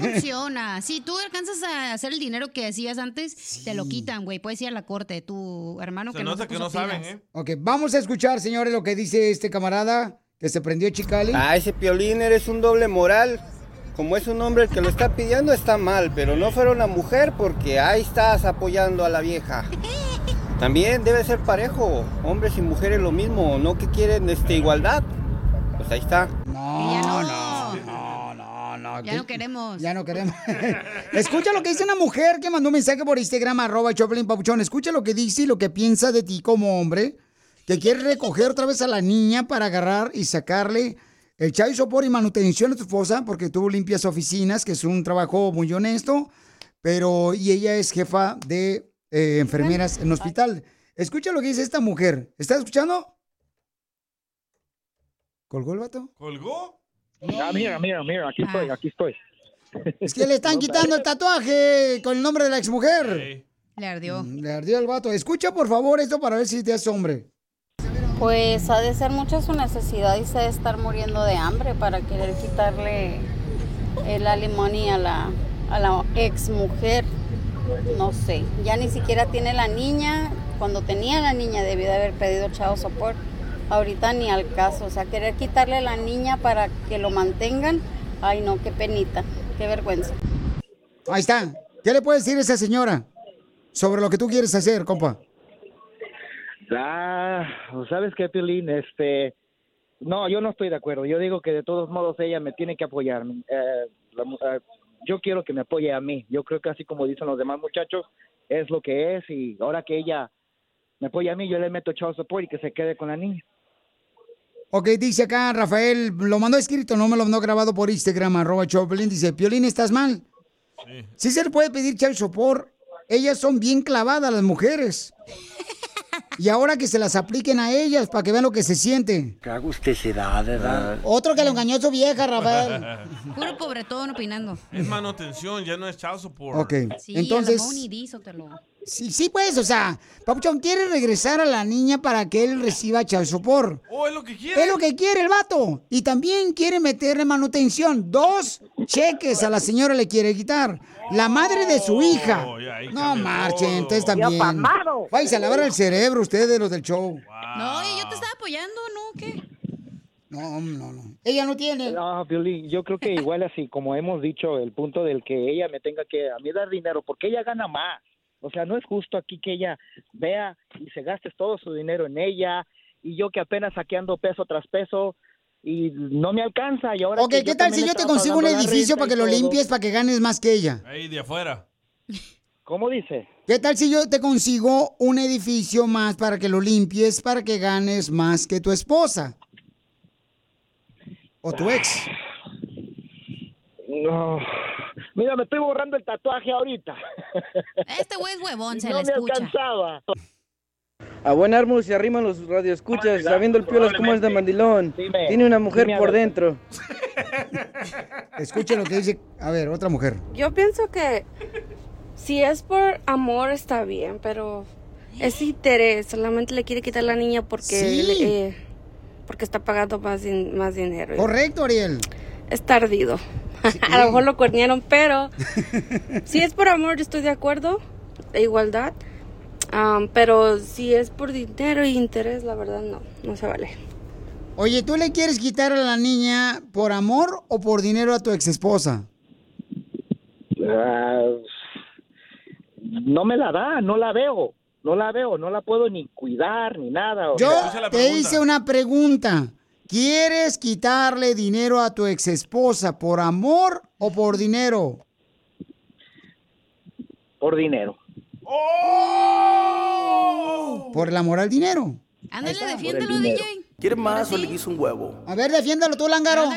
Funciona. Si tú alcanzas a hacer el dinero que hacías antes, te lo quitan, güey. Puedes ir a la corte. Tu hermano Se que no nota se que no saben, pilas. ¿eh? Ok, vamos a escuchar, señores, lo que dice este camarada que se prendió Chicali. Ah, ese piolín eres un doble moral. Como es un hombre el que lo está pidiendo, está mal, pero no fuera una mujer porque ahí estás apoyando a la vieja. También debe ser parejo, hombres y mujeres lo mismo, no que quieren este, igualdad. Pues ahí está. No, no, no, no, no. Ya no queremos. Ya no queremos. Escucha lo que dice una mujer que mandó un mensaje por Instagram, arroba Choplin Papuchón. Escucha lo que dice y lo que piensa de ti como hombre, que quiere recoger otra vez a la niña para agarrar y sacarle el chai sopor y manutención a tu esposa, porque tú limpias oficinas, que es un trabajo muy honesto, pero y ella es jefa de eh, enfermeras en hospital. Escucha lo que dice esta mujer. ¿Estás escuchando? ¿Colgó el vato? ¿Colgó? Ah, mira, mira, mira, aquí estoy, aquí estoy. Es que le están quitando el tatuaje con el nombre de la exmujer. Le ardió. Le ardió el vato. Escucha, por favor, esto para ver si te haces hombre. Pues ha de ser mucha su necesidad y se ha de estar muriendo de hambre para querer quitarle el alimony a la, a la ex mujer. No sé, ya ni siquiera tiene la niña. Cuando tenía la niña debió de haber pedido chavo support. Ahorita ni al caso. O sea, querer quitarle la niña para que lo mantengan. Ay, no, qué penita, qué vergüenza. Ahí está. ¿Qué le puede decir esa señora sobre lo que tú quieres hacer, compa? Ah, ¿sabes qué, Piolín? Este, no, yo no estoy de acuerdo. Yo digo que de todos modos ella me tiene que apoyar. Eh, la eh, yo quiero que me apoye a mí. Yo creo que así como dicen los demás muchachos, es lo que es y ahora que ella me apoya a mí, yo le meto child support y que se quede con la niña. Ok, dice acá Rafael, lo mandó escrito, no me lo mandó grabado por Instagram, arroba Choplin. Dice, Piolín, ¿estás mal? Sí. se le puede pedir child support. Ellas son bien clavadas las mujeres. Y ahora que se las apliquen a ellas para que vean lo que se siente. Qué agusticidad, ¿verdad? Otro que lo engañó a su vieja, Rafael. Puro pobretón opinando. Es manutención, ya no es child support. Ok, Sí, entonces... a dísotelo. Sí, sí, pues, o sea, Papuchón quiere regresar a la niña para que él reciba child support. Oh, es lo que quiere. Es lo que quiere el vato. Y también quiere meterle manutención. Dos cheques a la señora le quiere quitar. La madre de su hija. No marchen, entonces también. Váyanse a lavar el cerebro ustedes, los del show. No, y yo te estaba apoyando, ¿no? ¿Qué? No, no, no. Ella no tiene. No, Piolín, yo creo que igual así, como hemos dicho, el punto del que ella me tenga que a mí dar dinero, porque ella gana más. O sea, no es justo aquí que ella vea y se gaste todo su dinero en ella y yo que apenas saqueando peso tras peso y no me alcanza. Y ahora Ok, que ¿qué tal si yo te consigo un edificio para que lo todo. limpies, para que ganes más que ella? Ahí de afuera. ¿Cómo dice? ¿Qué tal si yo te consigo un edificio más para que lo limpies, para que ganes más que tu esposa? O tu ex. No. Mira, me estoy borrando el tatuaje ahorita. Este güey es huevón, se no le me escucha. alcanzaba. A buen árbol se arriman los radioescuchas, sabiendo el piolas cómo es de mandilón. Dime, Tiene una mujer por dentro. Escuchen lo que dice. A ver, otra mujer. Yo pienso que si es por amor está bien, pero es interés. Solamente le quiere quitar la niña porque Sí. le- eh, porque está pagando más, din- más dinero. Correcto, Ariel. Es tardido. A lo mejor lo cuernieron, pero si es por amor, yo estoy de acuerdo, de igualdad. Pero si es por dinero e interés, la verdad no, no se vale. Oye, ¿tú le quieres quitar a la niña por amor o por dinero a tu ex esposa? Ah, no me la da, no la veo, no la veo, no la puedo ni cuidar ni nada. Yo te hice una pregunta. ¿Quieres quitarle dinero a tu ex esposa por amor o por dinero? Por dinero. Por el amor al dinero. Ándale, defiéndelo, DJ. ¿Quiere más o le quiso un huevo? A ver, defiéndalo tú, Lángaro.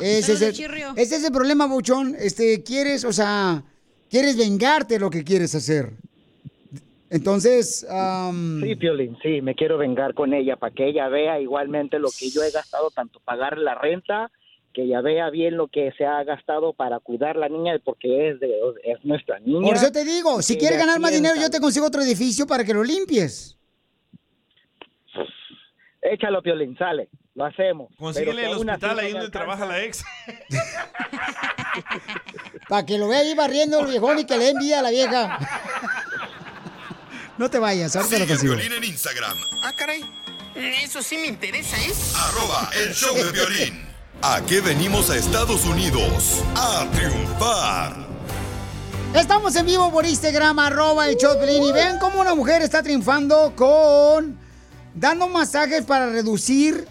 Ese es, el, de chirrio. ese es el problema, Buchón. Este, quieres, o sea, quieres vengarte lo que quieres hacer. Entonces, am, Sí, Piolín, sí, me quiero vengar con ella para que ella vea igualmente lo que yo he gastado, tanto pagar la renta, que ella vea bien lo que se ha gastado para cuidar la niña, porque es, de, es nuestra niña. por eso te digo, si quieres ganar más dinero, yo te consigo otro edificio para que lo limpies. Échalo, Piolín, sale, lo hacemos. Consíguele el hospital ahí donde trabaja la ex. Para que lo vea ahí barriendo el viejón y que le envidia a la vieja. No te vayas, ahorita lo consigo. Piolín en Instagram, Ah, caray. Eso sí me interesa, ¿eh? arroba el show de violín. ¿A qué venimos a Estados Unidos? A triunfar. Estamos en vivo por Instagram, arroba el Choplin, y vean cómo una mujer está triunfando con dando masajes para reducir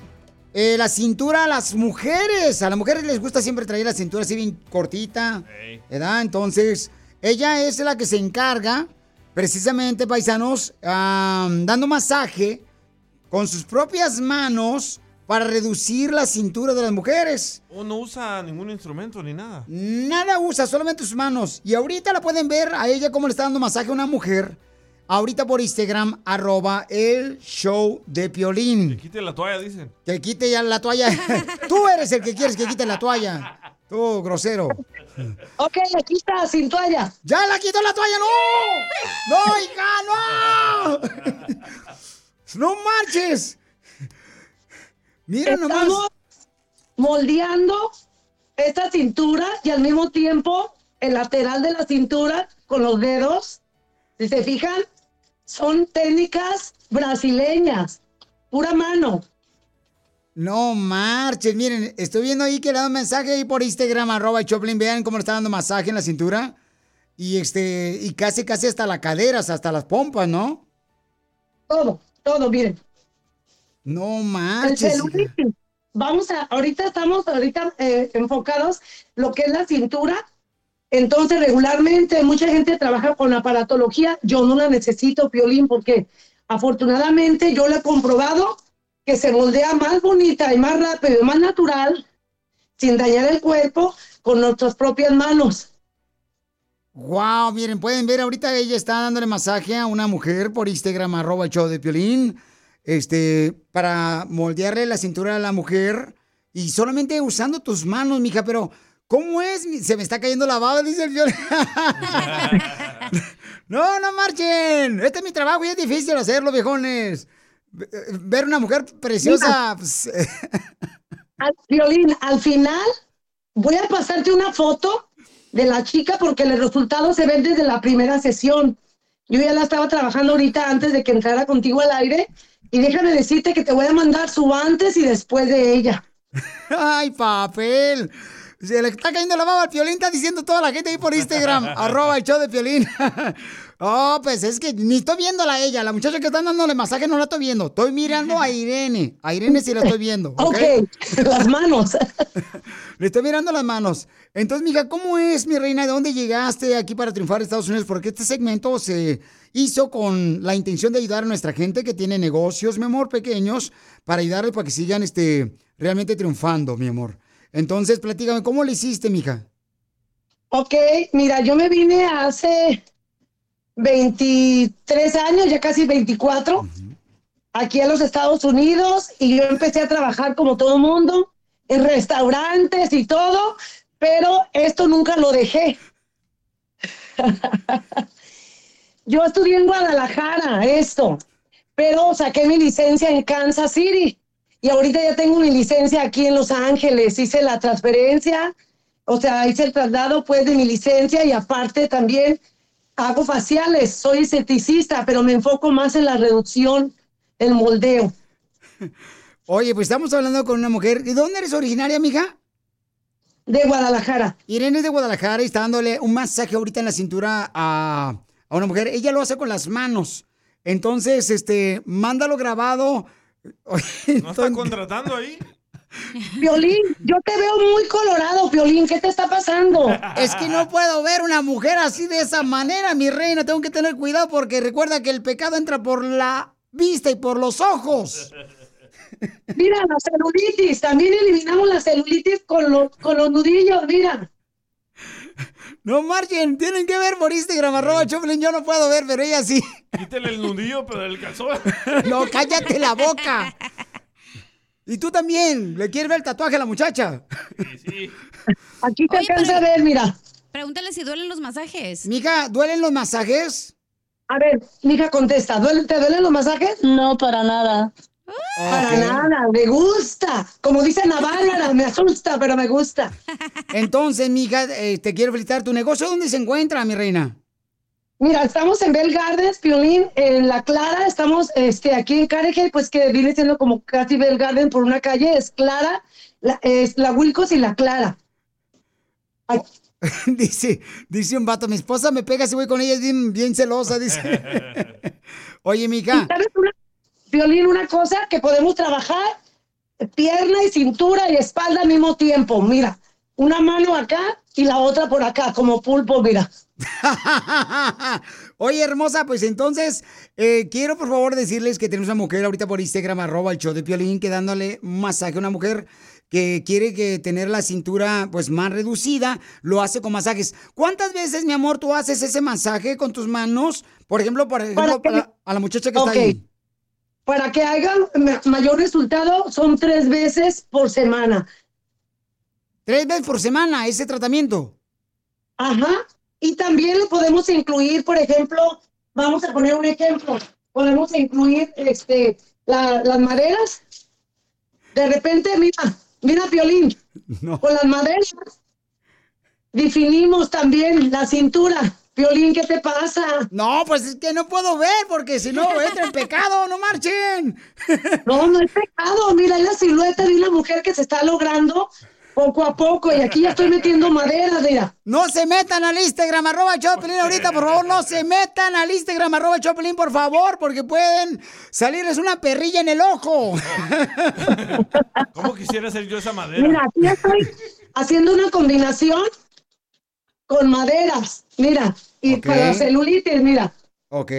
eh, la cintura a las mujeres. A las mujeres les gusta siempre traer la cintura así bien cortita, ¿verdad? Entonces, ella es la que se encarga, precisamente, paisanos, ah, dando masaje con sus propias manos para reducir la cintura de las mujeres. O no usa ningún instrumento ni nada. Nada usa, solamente sus manos. Y ahorita la pueden ver a ella cómo le está dando masaje a una mujer. Ahorita por Instagram, arroba el show de Piolín. Quite la toalla, dicen. Que quite ya la toalla. Tú eres el que quieres que quite la toalla. Tú, grosero. Ok, aquí está, sin toalla. ¡Ya la quitó la toalla! ¡No! ¡No, hija, no! ¡No marches! Mira nomás. Estamos moldeando esta cintura y al mismo tiempo el lateral de la cintura con los dedos. Si se fijan, son técnicas brasileñas, pura mano. No marches, miren, estoy viendo ahí que le dan mensaje ahí por Instagram, arroba Choplin, vean cómo le está dando masaje en la cintura. Y este, y casi, casi hasta las caderas, hasta las pompas, ¿no? Todo, todo, miren. No marches. Vamos a, ahorita estamos ahorita eh, enfocados lo que es la cintura. Entonces, regularmente mucha gente trabaja con aparatología. Yo no la necesito, Piolín, porque afortunadamente yo lo he comprobado que se moldea más bonita y más rápido y más natural, sin dañar el cuerpo, con nuestras propias manos. Wow, miren, pueden ver ahorita ella está dándole masaje a una mujer por Instagram, arroba el show de Piolín, este, para moldearle la cintura a la mujer y solamente usando tus manos, mija, pero ¿cómo es? Se me está cayendo la baba, dice el Piolín. no, no marchen. Este es mi trabajo y es difícil hacerlo, viejones. Ver una mujer preciosa. pues, Al, Violín, al final voy a pasarte una foto de la chica porque el resultado se ve desde la primera sesión. Yo ya la estaba trabajando ahorita antes de que entrara contigo al aire y déjame decirte que te voy a mandar su antes y después de ella. Ay, papel. Se le está cayendo la baba al Piolín, está diciendo toda la gente ahí por Instagram, arroba el show de Piolín. Oh, pues es que ni estoy viéndola a ella, la muchacha que está dándole masaje no la estoy viendo. Estoy mirando a Irene. A Irene sí la estoy viendo. Ok, las manos. Le estoy mirando las manos. Entonces, mija, ¿cómo es, mi reina? ¿De dónde llegaste aquí para triunfar en Estados Unidos? Porque este segmento se hizo con la intención de ayudar a nuestra gente que tiene negocios, mi amor, pequeños, para ayudarles para que sigan este, realmente triunfando, mi amor. Entonces, platícame, ¿cómo le hiciste, mija? Ok, mira, yo me vine hace 23 años, ya casi 24, aquí a los Estados Unidos y yo empecé a trabajar como todo mundo en restaurantes y todo, pero esto nunca lo dejé. yo estudié en Guadalajara, esto, pero saqué mi licencia en Kansas City y ahorita ya tengo mi licencia aquí en Los Ángeles. Hice la transferencia, o sea, hice el traslado pues de mi licencia y aparte también hago faciales. Soy esteticista, pero me enfoco más en la reducción, el moldeo. Oye, pues estamos hablando con una mujer. ¿De dónde eres originaria, mija? De Guadalajara. Irene es de Guadalajara y está dándole un masaje ahorita en la cintura a, a una mujer. Ella lo hace con las manos. Entonces, este, mándalo grabado. ¿No está contratando ahí? Piolín, yo te veo muy colorado, Piolín. ¿Qué te está pasando? Es que no puedo ver una mujer así de esa manera, mi reina. Tengo que tener cuidado porque recuerda que el pecado entra por la vista y por los ojos. Mira, la celulitis. También eliminamos la celulitis con, los con los nudillos, mira. No marchen, tienen que ver por Instagram, arroba Choplin. Yo no puedo ver, pero ella sí. Quítale el nudillo, pero el calzón. No, cállate la boca. Y tú también, ¿le quieres ver el tatuaje a la muchacha? Aquí te Oye, alcanza a ver, mira. Pregúntale si duelen los masajes. Mija, ¿duelen los masajes? A ver, mija, contesta. ¿duele- ¿Te duelen los masajes? No, para nada. Para Ok. nada, me gusta. Como dice Navarra, me asusta, pero me gusta. Entonces, mija, eh, te quiero felicitar. ¿Tu negocio dónde se encuentra, mi reina? Mira, estamos en Bell Gardens, Piolín, en La Clara, estamos este, aquí en Carnegie, pues que viene siendo como casi Bell Garden por una calle, es Clara, la, es la Wilcos y La Clara. dice, dice un vato, mi esposa me pega si voy con ella, es bien, bien celosa, dice. Oye, mija. ¿Sabes una, Piolín, una cosa que podemos trabajar? Pierna y cintura y espalda al mismo tiempo, mira. Una mano acá y la otra por acá, como pulpo, mira. Oye, hermosa, pues entonces eh, quiero por favor decirles que tenemos una mujer ahorita por Instagram, arroba el show de Piolín, que dándole un masaje a una mujer que quiere que tener la cintura pues más reducida, lo hace con masajes. ¿Cuántas veces, mi amor, tú haces ese masaje con tus manos? Por ejemplo, por ejemplo, que- para- a la muchacha que está ahí. Para que hagan ma- mayor resultado, son tres veces por semana. Tres veces por semana ese tratamiento. Ajá. Y también podemos incluir, por ejemplo, vamos a poner un ejemplo, podemos incluir este, la- las maderas. De repente, mira, mira, Piolín, con las maderas definimos también la cintura. Piolín, ¿qué te pasa? No, pues es que no puedo ver porque si no entra en pecado, no marchen. No, no es pecado. Mira, es la silueta de una mujer que se está logrando poco a poco. Y aquí ya estoy metiendo madera, mira. No se metan al Instagram, arroba Choplin ahorita, por favor, no se metan al Instagram, arroba Choplin, por favor, porque pueden salirles una perrilla en el ojo. ¿Cómo quisiera ser yo esa madera? Mira, aquí estoy haciendo una combinación con maderas. Mira, y Ok. para celulitis, mira. Ok.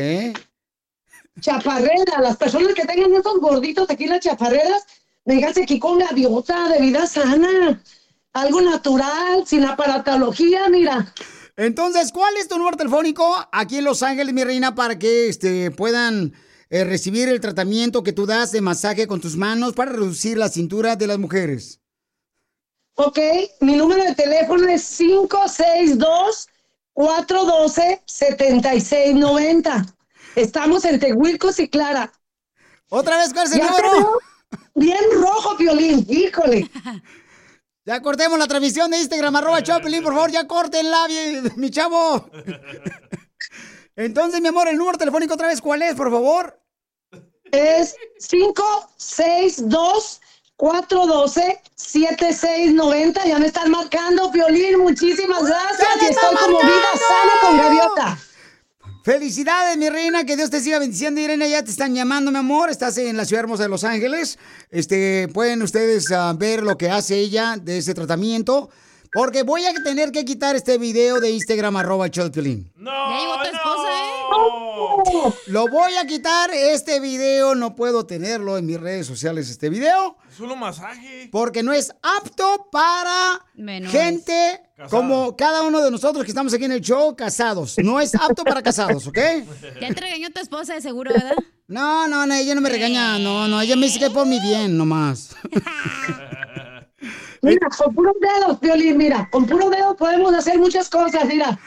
Chaparrera, las personas que tengan estos gorditos aquí, las chaparreras, vénganse aquí con gaviota de vida sana. Algo natural, sin aparatología, mira. Entonces, ¿cuál es tu número telefónico aquí en Los Ángeles, mi reina, para que este, puedan eh, recibir el tratamiento que tú das de masaje con tus manos para reducir la cintura de las mujeres? Ok, mi número de teléfono es 562-412-7690. Estamos en Tehuilcos y Clara. ¿Otra vez cuál es el número? Bien rojo, Piolín, híjole. Ya cortemos la transmisión de Instagram, arroba Choplin, por favor, ya córtenla, mi, mi chavo. Entonces, mi amor, el número telefónico otra vez, ¿cuál es, por favor? Es 562 412-7690. Ya me están marcando, Piolín. Muchísimas gracias. ¡Ya Y estoy está como vida marcando! sana con gaviota. Felicidades, mi reina, que Dios te siga bendiciendo. Irene, ya te están llamando, mi amor. Estás en la ciudad hermosa de Los Ángeles. Este, pueden ustedes ah, ver lo que hace ella de ese tratamiento. Porque voy a tener que quitar este video de Instagram, arroba. Ya llegó tu esposa, ¿eh? Lo voy a quitar, este video. No puedo tenerlo en mis redes sociales, este video. Es solo masaje. Porque no es apto para Menores. gente como cada uno de nosotros que estamos aquí en el show, casados. No es apto para casados, ¿ok? Ya te regañó tu esposa de seguro, ¿verdad? No, no, no, ella no me regaña, no, no, ella me dice que es por mi bien, nomás. Mira, con puros dedos, Piolín, mira. Con puros dedos podemos hacer muchas cosas, mira.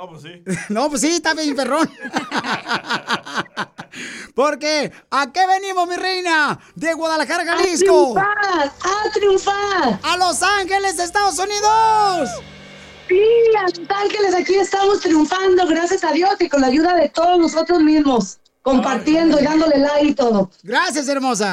No, pues sí. No, pues sí, está bien perrón. Porque ¿a qué venimos, mi reina? De Guadalajara, ¡A Jalisco. triunfar! ¡A triunfar! ¡A Los Ángeles, Estados Unidos! Sí, a Los Ángeles, aquí estamos triunfando, gracias a Dios y con la ayuda de todos nosotros mismos, compartiendo y dándole like y todo. Gracias, hermosa.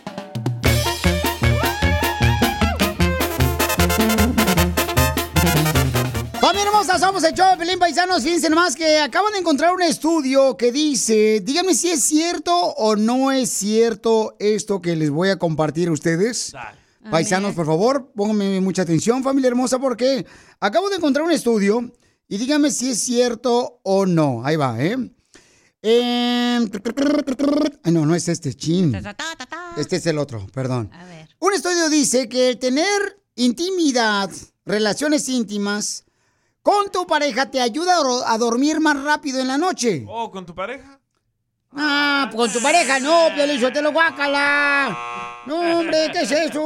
Familia hermosa, somos el show de Pelín Paisanos. Fíjense nomás que acaban de encontrar un estudio que dice, díganme si es cierto o no es cierto esto que les voy a compartir a ustedes. Paisanos, por favor, pónganme mucha atención, familia hermosa, porque acabo de encontrar un estudio y díganme si es cierto o no. Ahí va, ¿eh? Em, Ay, no, no es este, chin. Este es el otro, perdón. Un estudio dice que el tener intimidad, relaciones íntimas con tu pareja te ayuda a dormir más rápido en la noche. Oh, ¿con tu pareja? Ah, con tu pareja no, Piolín, te lo guácala. No, hombre, ¿qué es eso?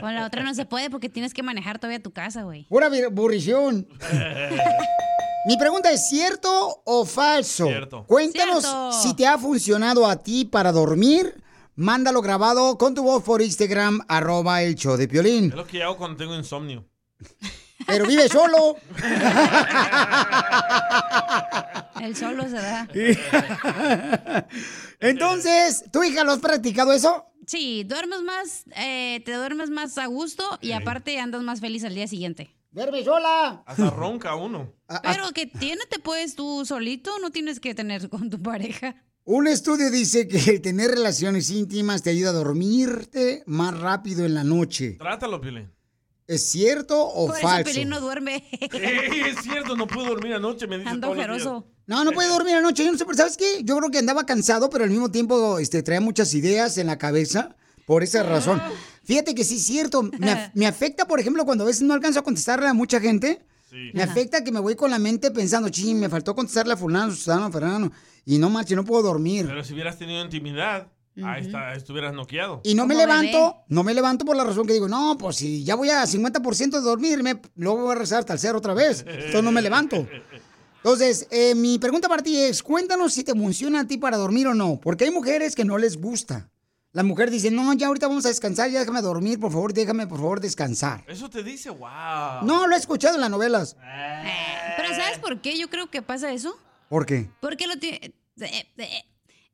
Con la otra no se puede porque tienes que manejar todavía tu casa, güey. Pura burrición. Mi pregunta es, ¿cierto o falso? Cierto. Cuéntanos Cierto. si te ha funcionado a ti para dormir. Mándalo grabado con tu voz por Instagram, arroba el show de Piolín. Es lo que hago cuando tengo insomnio. Pero vive solo. El solo se da. Entonces, ¿tu hija lo has practicado eso? Sí, duermes más, eh, te duermes más a gusto y aparte andas más feliz al día siguiente. ¡Duerme sola! Hasta ronca uno. Pero que tiene, te puedes tú solito, no tienes que tener con tu pareja. Un estudio dice que el tener relaciones íntimas te ayuda a dormirte más rápido en la noche. Trátalo, Piolín. ¿Es cierto o Por eso falso? Pelín no duerme. Es cierto, no pude dormir anoche, me dice Ando ojeroso. No, no puede dormir anoche. Yo no sé, pero ¿sabes qué? Yo creo que andaba cansado, pero al mismo tiempo este, traía muchas ideas en la cabeza. Por esa razón. Fíjate que sí es cierto. Me, af- me afecta, por ejemplo, cuando a veces no alcanzo a contestarle a mucha gente. Me Ajá. afecta que me voy con la mente pensando, ching, me faltó contestarle a fulano, Susano, Fernando. Y no manches, no puedo dormir. Pero si hubieras tenido intimidad, ahí está, estuvieras noqueado. Y no me levanto, no me levanto por la razón que digo, no, pues si ya voy a 50% de dormirme, luego voy a rezar hasta el cero otra vez. Entonces no me levanto. Entonces, eh, mi pregunta para ti es, cuéntanos si te funciona a ti para dormir o no. Porque hay mujeres que no les gusta. La mujer dice, no, ya ahorita vamos a descansar, ya déjame dormir, por favor, déjame, por favor, descansar. Eso te dice, wow. No, lo he escuchado en las novelas. Pero ¿sabes por qué yo creo que pasa eso? ¿Por qué? Porque lo tiene...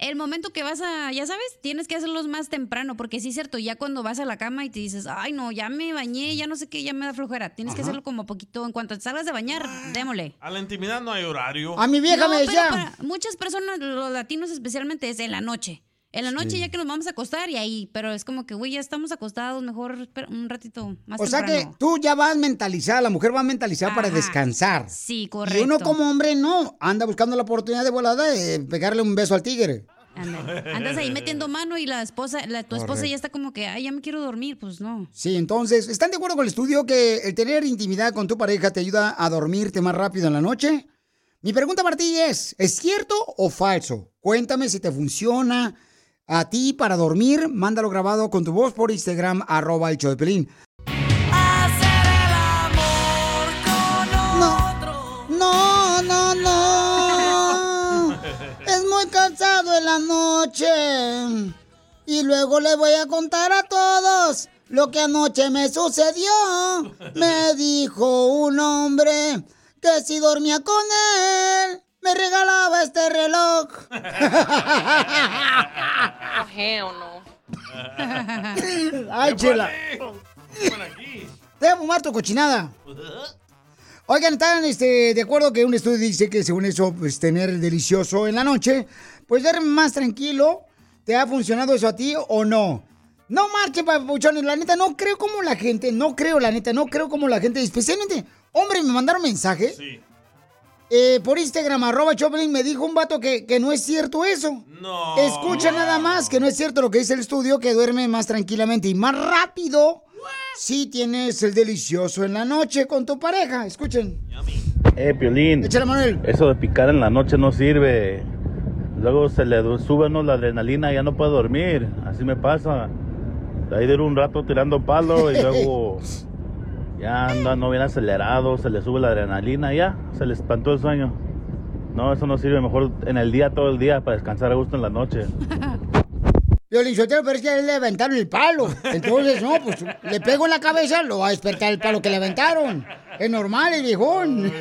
El momento que vas a, ya sabes, tienes que hacerlos más temprano, porque sí es cierto, ya cuando vas a la cama y te dices, ay no, ya me bañé, ya no sé qué, ya me da flojera. Tienes que hacerlo como poquito, en cuanto te salgas de bañar, démosle. A la intimidad no hay horario. A mi vieja No, me decía. muchas personas, los latinos especialmente, es en la noche. En la noche Sí. ya que nos vamos a acostar y ahí, pero es como que, güey, ya estamos acostados, mejor un ratito más O sea que tú ya vas mentalizada, la mujer va mentalizada para descansar. Sí, Y correcto. uno como hombre no, anda buscando la oportunidad de volada de pegarle un beso al tigre. Ándale. Andas ahí metiendo mano y la esposa, la, tu esposa Correcto. ya está como que, ay, ya me quiero dormir, pues no. Sí, entonces, ¿están de acuerdo con el estudio que el tener intimidad con tu pareja te ayuda a dormirte más rápido en la noche? Mi pregunta para ti es, ¿es cierto o falso? Cuéntame si te funciona a ti para dormir. Mándalo grabado con tu voz por Instagram, arroba el show de Pelín. No, no, no, no. Es muy cansado en la noche. Y luego le voy a contar a todos lo que anoche me sucedió. Me dijo un hombre que si dormía con él, me regalaba este reloj. Hell no. Ay, chela. Te voy a fumar tu cochinada. Oigan, están este, de acuerdo que un estudio dice que según eso, pues tener el delicioso en la noche, pues duerme más tranquilo. ¿Te ha funcionado eso a ti o no? No marche, papuchones. La neta, no creo como la gente, no creo, la neta, no creo como la gente, especialmente, hombre, me mandaron mensaje. Eh, por Instagram, arroba Choplin, me dijo un vato que, que no es cierto eso. No. Escucha nada más que no es cierto lo que dice el estudio, que duerme más tranquilamente y más rápido si tienes el delicioso en la noche con tu pareja. Escuchen. Eh, Piolín. Échale, Manuel. Eso de picar en la noche no sirve. Luego se le sube a uno la adrenalina y ya no puede dormir. Así me pasa. De ahí dura un rato tirando palo y luego ya anda no bien acelerado, se le sube la adrenalina ya, se le espantó el sueño. No, eso no sirve. Mejor en el día, todo el día, para descansar a gusto en la noche. Violín Sotelo, pero es que le aventaron el palo. Entonces, no, pues le pego en la cabeza, lo va a despertar el palo que le aventaron. Es normal, el viejón.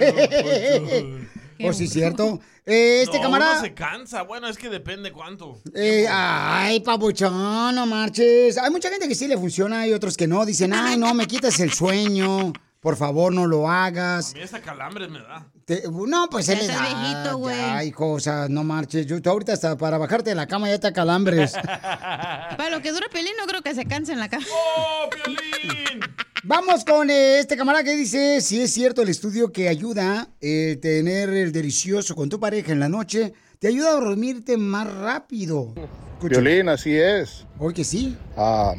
Pues sí, cierto. Eh, este No, camarada. uno se cansa. Bueno, es que depende cuánto. Eh, ay, papuchón, no marches. Hay mucha gente que sí le funciona y otros que no. Dicen, ay, no, me quitas el sueño. Por favor, no lo hagas. A mí esta calambre me da. Te- no, pues él da, viejito, güey. ya Hay cosas, no marches. Yo tú ahorita hasta para bajarte de la cama ya te calambres. Para lo que dura Pelín, no creo que se canse en la cama. ¡Oh, Vamos con eh, este camarada que dice si es cierto el estudio que ayuda eh, tener el delicioso con tu pareja en la noche, te ayuda a dormirte más rápido. Escucha. Violín, así es. Hoy que sí. Ah,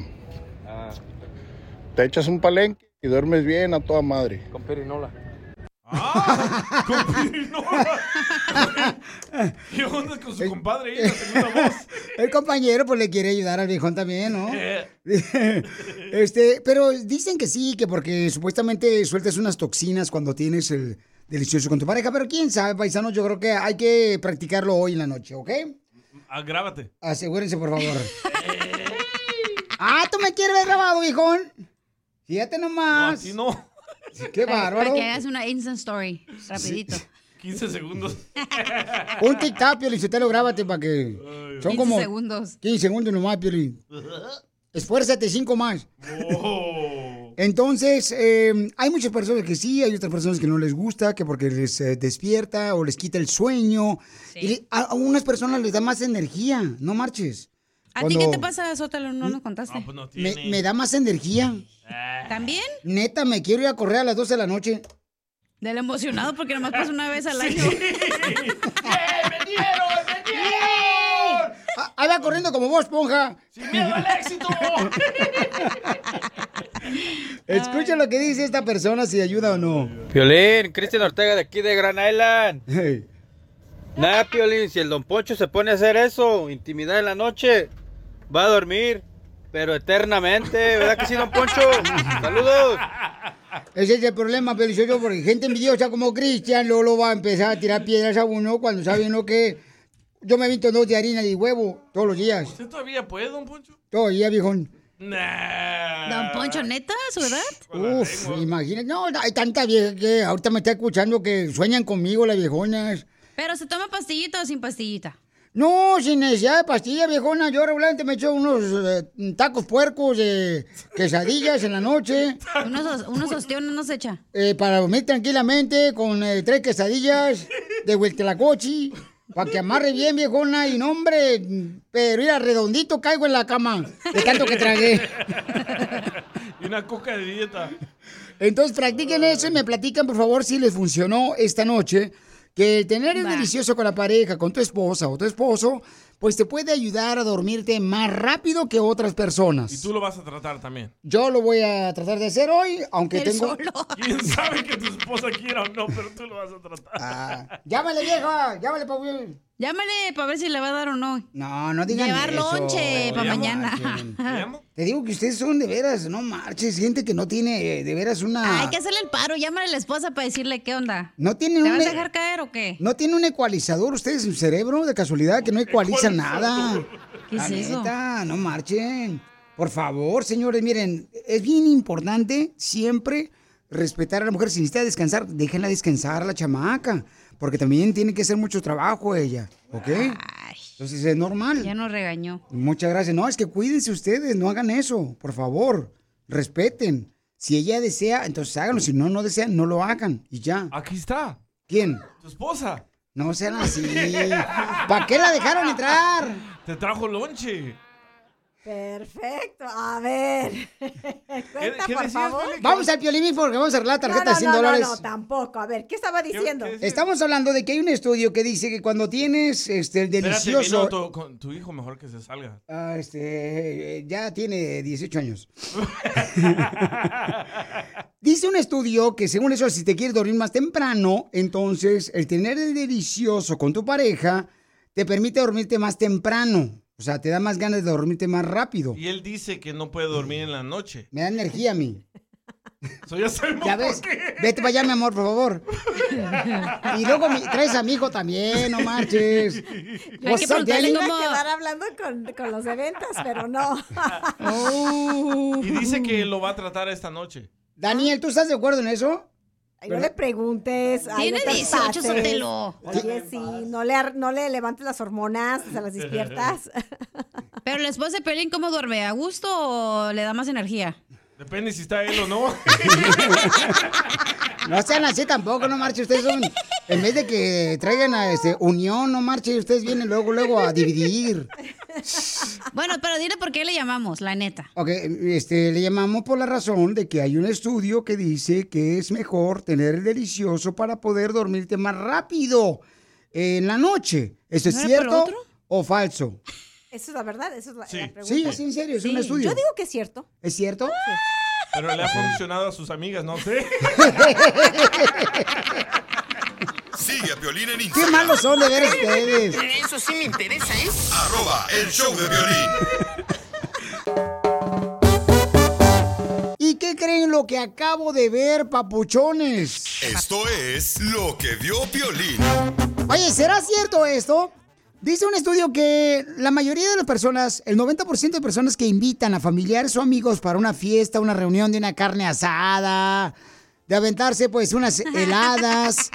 te echas un palenque y duermes bien a toda madre. Con perinola. ¿Qué onda con su compadre ahí, la segunda voz? El compañero pues le quiere ayudar al viejón también, ¿no? este, pero dicen que sí, que porque supuestamente sueltas unas toxinas cuando tienes el delicioso con tu pareja, pero quién sabe, paisanos, yo creo que hay que practicarlo hoy en la noche, ¿ok? Ah, grábate. Asegúrense, por favor. ah, ¿tú me quieres ver grabado, viejón? Fíjate nomás. así no. Qué bárbaro. Para que hagas una instant story, rapidito. 15 segundos. Un tic-tac, Piolín, lo grábate para que... Son 15 como... segundos. 15 segundos nomás, Piolín. Esfuérzate cinco más. Entonces, eh, hay muchas personas que sí, hay otras personas que no les gusta, que porque les eh, despierta o les quita el sueño. Y le- a, a unas personas les da más energía, no marches. ¿A ti qué te pasa, Sótalo? No nos contaste. Me, me da más energía. ¿También? Neta, me quiero ir a correr a las 12 de la noche. Del emocionado porque nomás pasa una vez al año. Ah, Ahí va corriendo como vos, esponja. ¡Sin miedo al éxito! Escucha lo que dice esta persona, si ayuda o no. Piolín, Cristian Ortega de aquí de Gran Island. Nada, Piolín, si el Don Poncho se pone a hacer eso, intimidad en la noche, va a dormir, pero eternamente, ¿verdad que sí, Don Poncho? Saludos. Ese es el problema, Pelichocho, porque gente envidiosa como Cristian Lolo va a empezar a tirar piedras a uno cuando sabe uno que yo me visto dos de harina y huevo todos los días. ¿Usted todavía puede, don Poncho? Día, viejón. Nah. Don Poncho, ¿neta? ¿Su edad? Uf, imagínate. No, hay tanta vieja que ahorita me está escuchando que sueñan conmigo las viejonas. ¿Pero se toma pastillita o sin pastillita? No, sin necesidad de pastilla, viejona. Yo regularmente me echo unos eh, tacos puercos de quesadillas en la noche. Unos, os- unos ostiones no se echa. eh, para dormir tranquilamente con eh, tres quesadillas de hueltelacochi. Para que amarre bien, viejona. Y no, hombre, pero ir redondito caigo en la cama. De tanto que tragué. Y una coca de dieta. Entonces practiquen eso y me platican, por favor, si les funcionó esta noche. Que el tener el delicioso con la pareja, con tu esposa o tu esposo, pues te puede ayudar a dormirte más rápido que otras personas. Y tú lo vas a tratar también. Yo lo voy a tratar de hacer hoy, aunque Él tengo... solo. ¿Quién sabe que tu esposa quiera o no, pero tú lo vas a tratar? Ah, Llámale, vieja, llámale, Paul. Llámale para ver si le va a dar o no. No, no digan Llevar eso. lonche para mañana. marchen. Te digo que ustedes son de veras, no marches, gente que no tiene eh, de veras una... Hay que hacerle el paro. Llámale a la esposa para decirle qué onda. No tienen ¿Te un... vas a dejar caer o qué? ¿No tiene un ecualizador ustedes en su cerebro de casualidad que no ecualiza nada? ¿Qué La es eso? neta, no marchen. Por favor, señores, miren, es bien importante siempre respetar a la mujer. Si necesita descansar, déjenla descansar a la chamaca. Porque también tiene que hacer mucho trabajo ella, ¿ok? Entonces es normal. Ya nos regañó. Muchas gracias. No, es que cuídense ustedes, no hagan eso, por favor. Respeten. Si ella desea, entonces háganlo. Si no, no desea, no lo hagan. Y ya. Aquí está. ¿Quién? Tu esposa. No sean así. ¿Para qué la dejaron entrar? Te trajo lonche. Perfecto. A ver. Cuenta, qué por decías, favor. Vamos al Piolín porque vamos a arreglar la tarjeta no, de 100 no, no, dólares. No, tampoco. A ver, ¿qué estaba diciendo? Estamos hablando de que hay un estudio que dice que cuando tienes este, el Espérate, delicioso... vino tu, con tu hijo mejor que se salga. Ah, este, ya tiene 18 años. Dice un estudio que según eso, si te quieres dormir más temprano, entonces el tener el delicioso con tu pareja te permite dormirte más temprano. O sea, te da más ganas de dormirte más rápido. Y él dice que no puede dormir en la noche. Me da energía a mí. So ya sabemos Ya por ves, qué. vete para allá, mi amor, por favor. Y luego mi- traes a mi hijo también, no marches. Daddy? Iba a quedar hablando con, con los de ventas, pero no. Y dice que lo va a tratar esta noche. Daniel, ¿tú estás de acuerdo en eso? No le preguntes. Tiene no te 18, pases. Sotelo. Oye, sí, no le, ar- no le levantes las hormonas, se las despiertas. Pero la esposa de Pelín, ¿cómo duerme? ¿A gusto o le da más energía? Depende si está él o no. No sean así tampoco, no marchen. Ustedes son, en vez de que traigan a este, unión, no marchen. Ustedes vienen luego, luego a dividir. Bueno, pero dile por qué le llamamos, la neta. Ok, este, le llamamos por la razón de que hay un estudio que dice que es mejor tener el delicioso para poder dormirte más rápido en la noche. ¿Eso es ¿No por cierto otro? o falso? Eso es la verdad, eso es la, Sí. la pregunta. Sí, es en serio, es un estudio. Yo digo que es cierto. ¿Es cierto? Pero le ha funcionado a sus amigas, no sé. Sigue a Piolín en Qué Instagram. malos son de ver ustedes. Eso sí me interesa, ¿eh? Arroba el show de violín. ¿Y qué creen lo que acabo de ver, papuchones? Esto es lo que vio Piolín. Oye, ¿será cierto esto? Dice un estudio que la mayoría de las personas, el 90% de personas que invitan a familiares o amigos para una fiesta, una reunión de una carne asada, de aventarse pues unas heladas,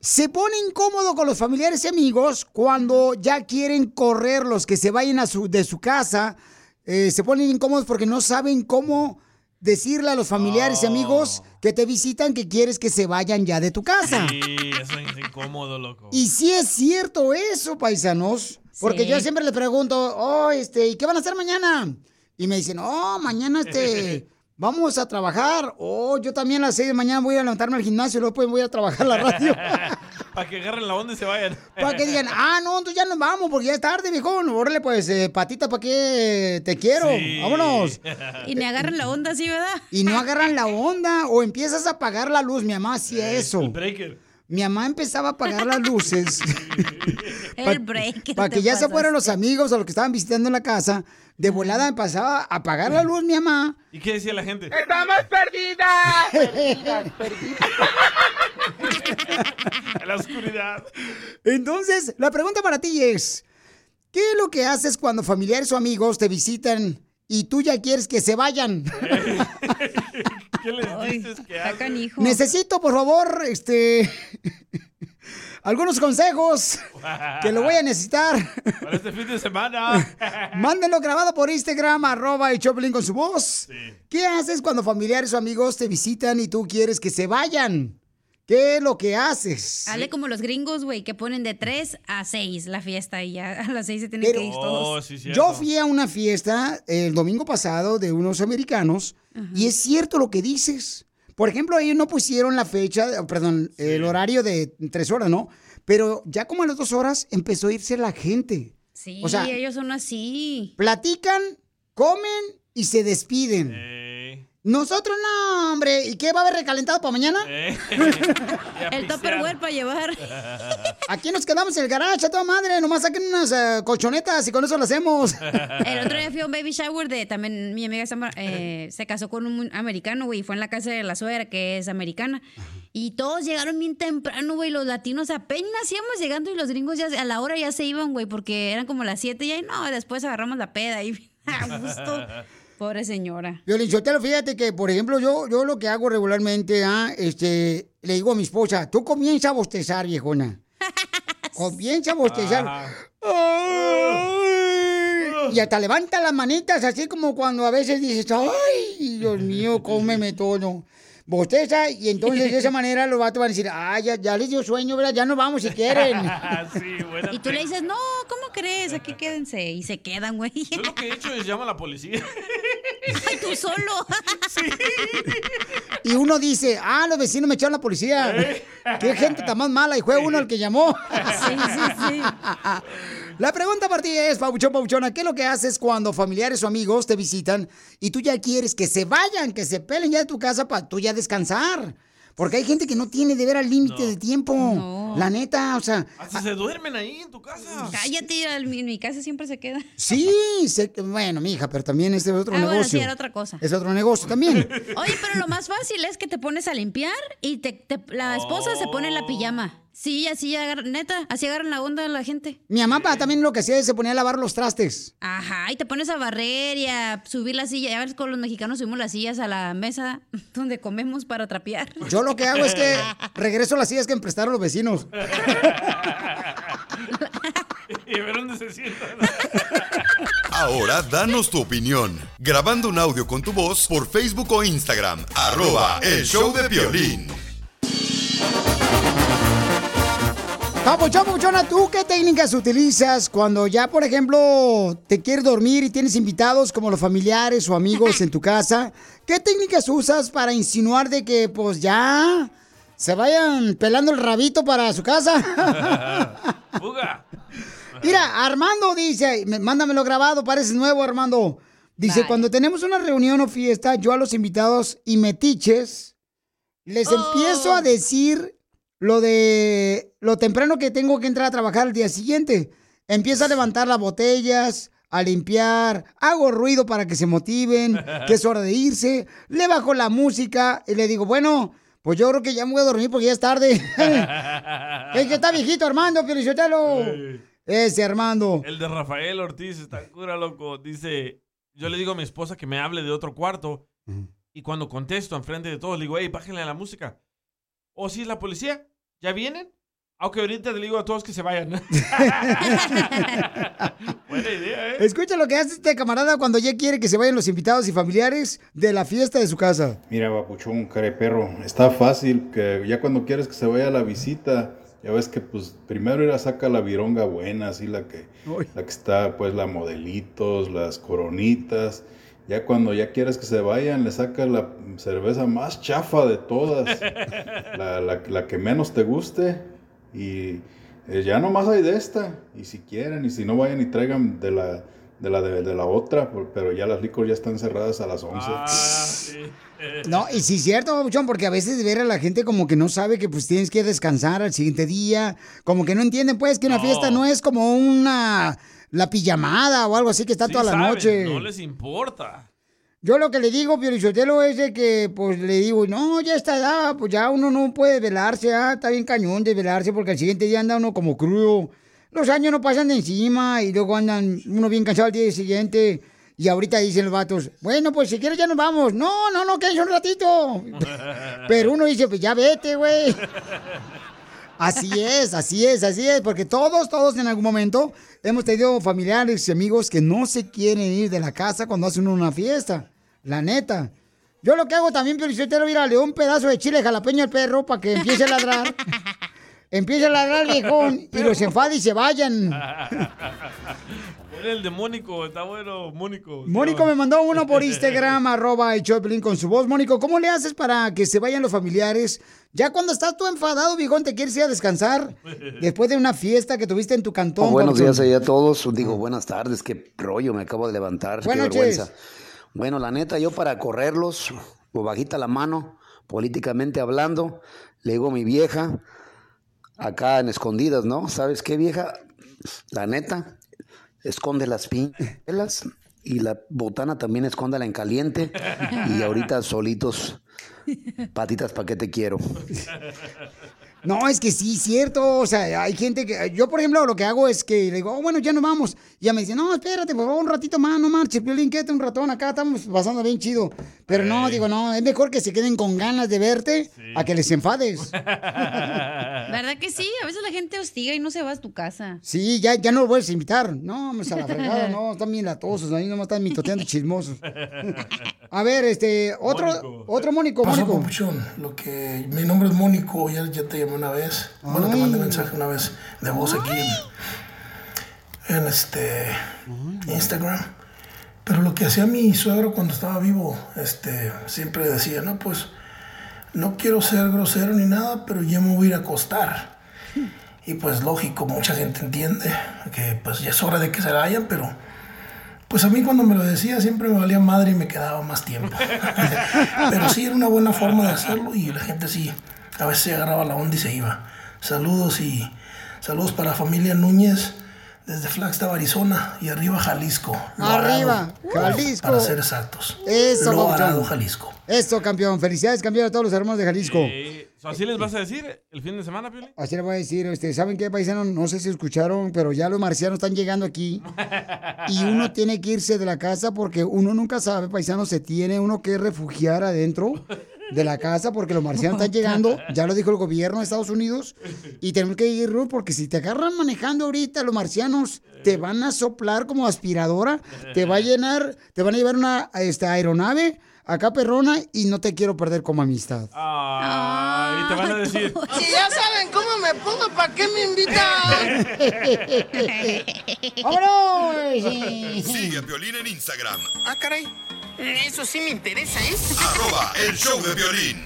se pone incómodo con los familiares y amigos cuando ya quieren correrlos, que se vayan a su, de su casa, eh, se ponen incómodos porque no saben cómo decirle a los familiares y amigos que te visitan que quieres que se vayan ya de tu casa. Sí, eso es incómodo, loco. Y sí es cierto eso, paisanos. Porque Sí. yo siempre les pregunto, oh, este, ¿y qué van a hacer mañana? Y me dicen, oh, mañana, este, vamos a trabajar. Oh, yo también a las seis de mañana voy a levantarme al gimnasio y luego pues voy a trabajar la radio. Para que agarren la onda y se vayan. Para que digan, ah, no, entonces ya nos vamos porque ya es tarde, viejón. Órale, pues, eh, patita, ¿para qué te quiero? Sí. Vámonos. Y me agarran la onda así, ¿verdad? Y no agarran la onda o empiezas a apagar la luz. Mi mamá hacía eso. El breaker. Mi mamá empezaba a apagar las luces. El break. Para que ya se fueran los amigos o los que estaban visitando la casa. De volada empezaba a apagar la luz, mi mamá. ¿Y qué decía la gente? ¡Estamos perdidas! Perdidas, En la oscuridad. Entonces, la pregunta para ti es, ¿qué es lo que haces cuando familiares o amigos te visitan y tú ya quieres que se vayan? ¿Qué les dices que hacen? Necesito, por favor, este... algunos consejos que lo voy a necesitar. Para este fin de semana. Mándenlo grabado por Instagram, arroba y Choplin con su voz. ¿Qué haces cuando familiares o amigos te visitan y tú quieres que se vayan? ¿Qué es lo que haces? Hable como los gringos, güey, que ponen de 3 a 6 la fiesta y ya a las 6 se tienen Pero- que ir Oh, todos. Yo fui a una fiesta el domingo pasado de unos americanos y es cierto lo que dices. Por ejemplo, ellos no pusieron la fecha, perdón, el horario de tres horas, ¿no? Pero ya como a las dos horas empezó a irse la gente. Sí, O sea, ellos son así. platican, comen y se despiden. Nosotros no, hombre. ¿Y qué va a haber recalentado para mañana? El Tupperware para llevar. Aquí nos quedamos en el garage, a toda madre. Nomás saquen unas eh, colchonetas y con eso lo hacemos. El otro día fui a un baby shower de también mi amiga eh, se casó con un americano, güey, y fue en la casa de la suegra que es americana. Y todos llegaron bien temprano, güey, los latinos apenas íbamos llegando y los gringos ya a la hora ya se iban, güey, porque eran como las 7 y ahí no, después agarramos la peda y a gusto. Pobre señora. Violín Sotelo, fíjate que, por ejemplo, yo, yo lo que hago regularmente, ah, este, le digo a mi esposa, tú comienza a bostezar, viejona. comienza a bostezar. Y hasta levanta las manitas, así como cuando a veces dices, ay, Dios mío, cómeme todo. Bosteza, y entonces de esa manera los vatos van a decir, ay, ya, ya les dio sueño, ¿verdad? Ya nos vamos si quieren. sí, buena Y tú le dices, no, ¿cómo crees? Aquí quédense. Y se quedan, güey. Yo lo que he hecho es llama a la policía. Ay, tú solo. Y uno dice, ah, los vecinos me echaron la policía. Qué gente tan más mala. Y fue uno el que llamó. Sí, sí, sí. La pregunta para ti es, Pabuchón, Pabuchona, ¿qué es lo que haces cuando familiares o amigos te visitan y tú ya quieres que se vayan, que se pelen ya de tu casa para tú ya descansar? Porque hay gente que no tiene de ver al límite de tiempo. La neta, o sea, Hasta se duermen ahí en tu casa. Cállate, en mi casa siempre se queda. sí, sé que- bueno, mija, pero también este es otro Ah, bueno, negocio. sí, era otra cosa. Es otro negocio también. Oye, pero lo más fácil es que te pones a limpiar y te, te- la esposa se pone en la pijama. Sí, así agarran, neta, así agarran la onda de la gente. Mi mamá pa, también lo que hacía es se ponía a lavar los trastes. Ajá, y te pones a barrer y a subir la silla. Ya ves, con los mexicanos subimos las sillas a la mesa donde comemos para trapear. Yo lo que hago es que regreso las sillas que me prestaron los vecinos. y a ver dónde se sientan. Ahora danos tu opinión. Grabando un audio con tu voz por Facebook o Instagram. Arroba el show de violín. Papuchón, Papuchona, ¿tú qué técnicas utilizas cuando ya, por ejemplo, te quieres dormir y tienes invitados como los familiares o amigos en tu casa? ¿Qué técnicas usas para insinuar de que, pues, ya se vayan pelando el rabito para su casa? Fuga. Mira, Armando dice, me- mándamelo grabado, pareces nuevo, Armando. Dice, cuando tenemos una reunión o fiesta, yo a los invitados y metiches, les empiezo a decir lo de lo temprano que tengo que entrar a trabajar al día siguiente. Empiezo a levantar las botellas, a limpiar, hago ruido para que se motiven, que es hora de irse, le bajo la música y le digo, bueno, pues yo creo que ya me voy a dormir porque ya es tarde. El que está viejito, Armando, Piolichotelo. Ese Armando. El de Rafael Ortiz está cura, loco. Dice, yo le digo a mi esposa que me hable de otro cuarto y cuando contesto enfrente de todos, le digo, hey, bájenle a la música. ¿O si es la policía? ¿Ya vienen? Aunque ahorita le digo a todos que se vayan. Buena idea, ¿eh? Escucha lo que hace este camarada cuando ya quiere que se vayan los invitados y familiares de la fiesta de su casa. Mira, papuchón, careperro, está fácil que ya cuando quieres que se vaya a la visita, ya ves que pues primero ir a sacar la vironga buena, así la que, la que está, pues la modelitos, las coronitas. Ya cuando ya quieres que se vayan, le sacas la cerveza más chafa de todas, la, la- la que menos te guste y eh, ya nomás hay de esta. Y si quieren, y si no vayan y traigan de la de la, de, de la otra, pero ya las licor ya están cerradas a las 11. No, y sí es cierto, Babuchón, porque a veces de ver a la gente como que no sabe que pues tienes que descansar al siguiente día, como que no entienden pues que una No. fiesta no es como una la pijamada o algo así que está Sí toda la saben, noche. No les importa. Yo lo que le digo, Piorichotelo, es de que, pues, le digo, no, ya está edad, pues ya uno no puede velarse, ah, está bien cañón de velarse, porque al siguiente día anda uno como crudo. Los años no pasan de encima y luego andan uno bien cansado al día siguiente. Y ahorita dicen los vatos, bueno, pues si quieres ya nos vamos. No, no, no, quédense un ratito. Pero uno dice, pues ya vete, güey. Así es, así es, así es, porque todos, todos en algún momento hemos tenido familiares y amigos que no se quieren ir de la casa cuando hacen una fiesta. La neta. Yo lo que hago también, pero si te lo ir un pedazo de chile jalapeño al perro para que empiece a ladrar. empiece a ladrar el viejón y los enfade y se vayan. Era el de Mónico, está bueno, Mónico. Mónico me mandó uno por Instagram, arroba el Choplin con su voz. Mónico, ¿cómo le haces para que se vayan los familiares? Ya cuando estás tú enfadado, viejón, te quieres ir a descansar después de una fiesta que tuviste en tu cantón. Oh, buenos días ahí a todos. Digo, buenas tardes. Qué rollo, me acabo de levantar. Buenas qué vergüenza. Bueno, la neta, yo para correrlos, o bajita la mano, políticamente hablando, le digo a mi vieja, acá en escondidas, ¿no? ¿Sabes qué, vieja? La neta, esconde las pinchelas y la botana también escóndala en caliente. Y ahorita solitos, patitas, ¿pa' qué te quiero? No, es que sí, cierto. O sea, hay gente que. Yo, por ejemplo, lo que hago es que le digo, oh, bueno, ya nos vamos. Y ella me dice, no, espérate, por favor, un ratito más, no marches, Piolín, quédate un ratón acá, estamos pasando bien chido. Pero no, digo, no, es mejor que se queden con ganas de verte a que les enfades. ¿Verdad que sí? A veces la gente hostiga y no se va a tu casa. Sí, ya, ya no lo vuelves a invitar. No, vamos a la fregada, no, están bien latosos, ahí nomás están mitoteando chismosos. A ver, este, otro, otro Mónico, Pasó, Mónico. papuchón, lo que mi nombre es Mónico, ya, ya te llamé una vez. Bueno, te mandé mensaje una vez de voz aquí en, en este Instagram. Pero lo que hacía mi suegro cuando estaba vivo, este, siempre decía, no, pues, no quiero ser grosero ni nada, pero ya me voy a ir a acostar. Y pues lógico, mucha gente entiende que pues ya es hora de que se vayan, pero pues a mí cuando me lo decía siempre me valía madre y me quedaba más tiempo. Pero sí era una buena forma de hacerlo y la gente sí, a veces se agarraba la onda y se iba. Saludos y saludos para la familia Núñez desde Flagstaff, Arizona y arriba Jalisco. Arriba, Arado, Jalisco. Para ser exactos. Eso, Lo papuchón. Arado, Jalisco. Eso, campeón. Felicidades, campeón, a todos los hermanos de Jalisco. Eh, ¿so ¿Así les vas a decir el fin de semana, Piolín? Así le voy a decir, este, ¿saben qué, paisanos? No sé si escucharon, pero ya los marcianos están llegando aquí. Y uno tiene que irse de la casa porque uno nunca sabe, paisanos, se tiene uno que refugiar adentro de la casa porque los marcianos están llegando. Ya lo dijo el gobierno de Estados Unidos. Y tenemos que ir, Ruth, porque si te agarran manejando ahorita los marcianos, te van a soplar como aspiradora, te va a llenar, te van a llevar una esta, aeronave acá perrona y no te quiero perder como amistad. Ah, y te van a decir. Si ya saben cómo me pongo, ¿para qué me invitan? ¡Vámonos! Sigue a Piolín en Instagram, Ah, caray. Eso sí me interesa, ¿eh? arroba el show de violín.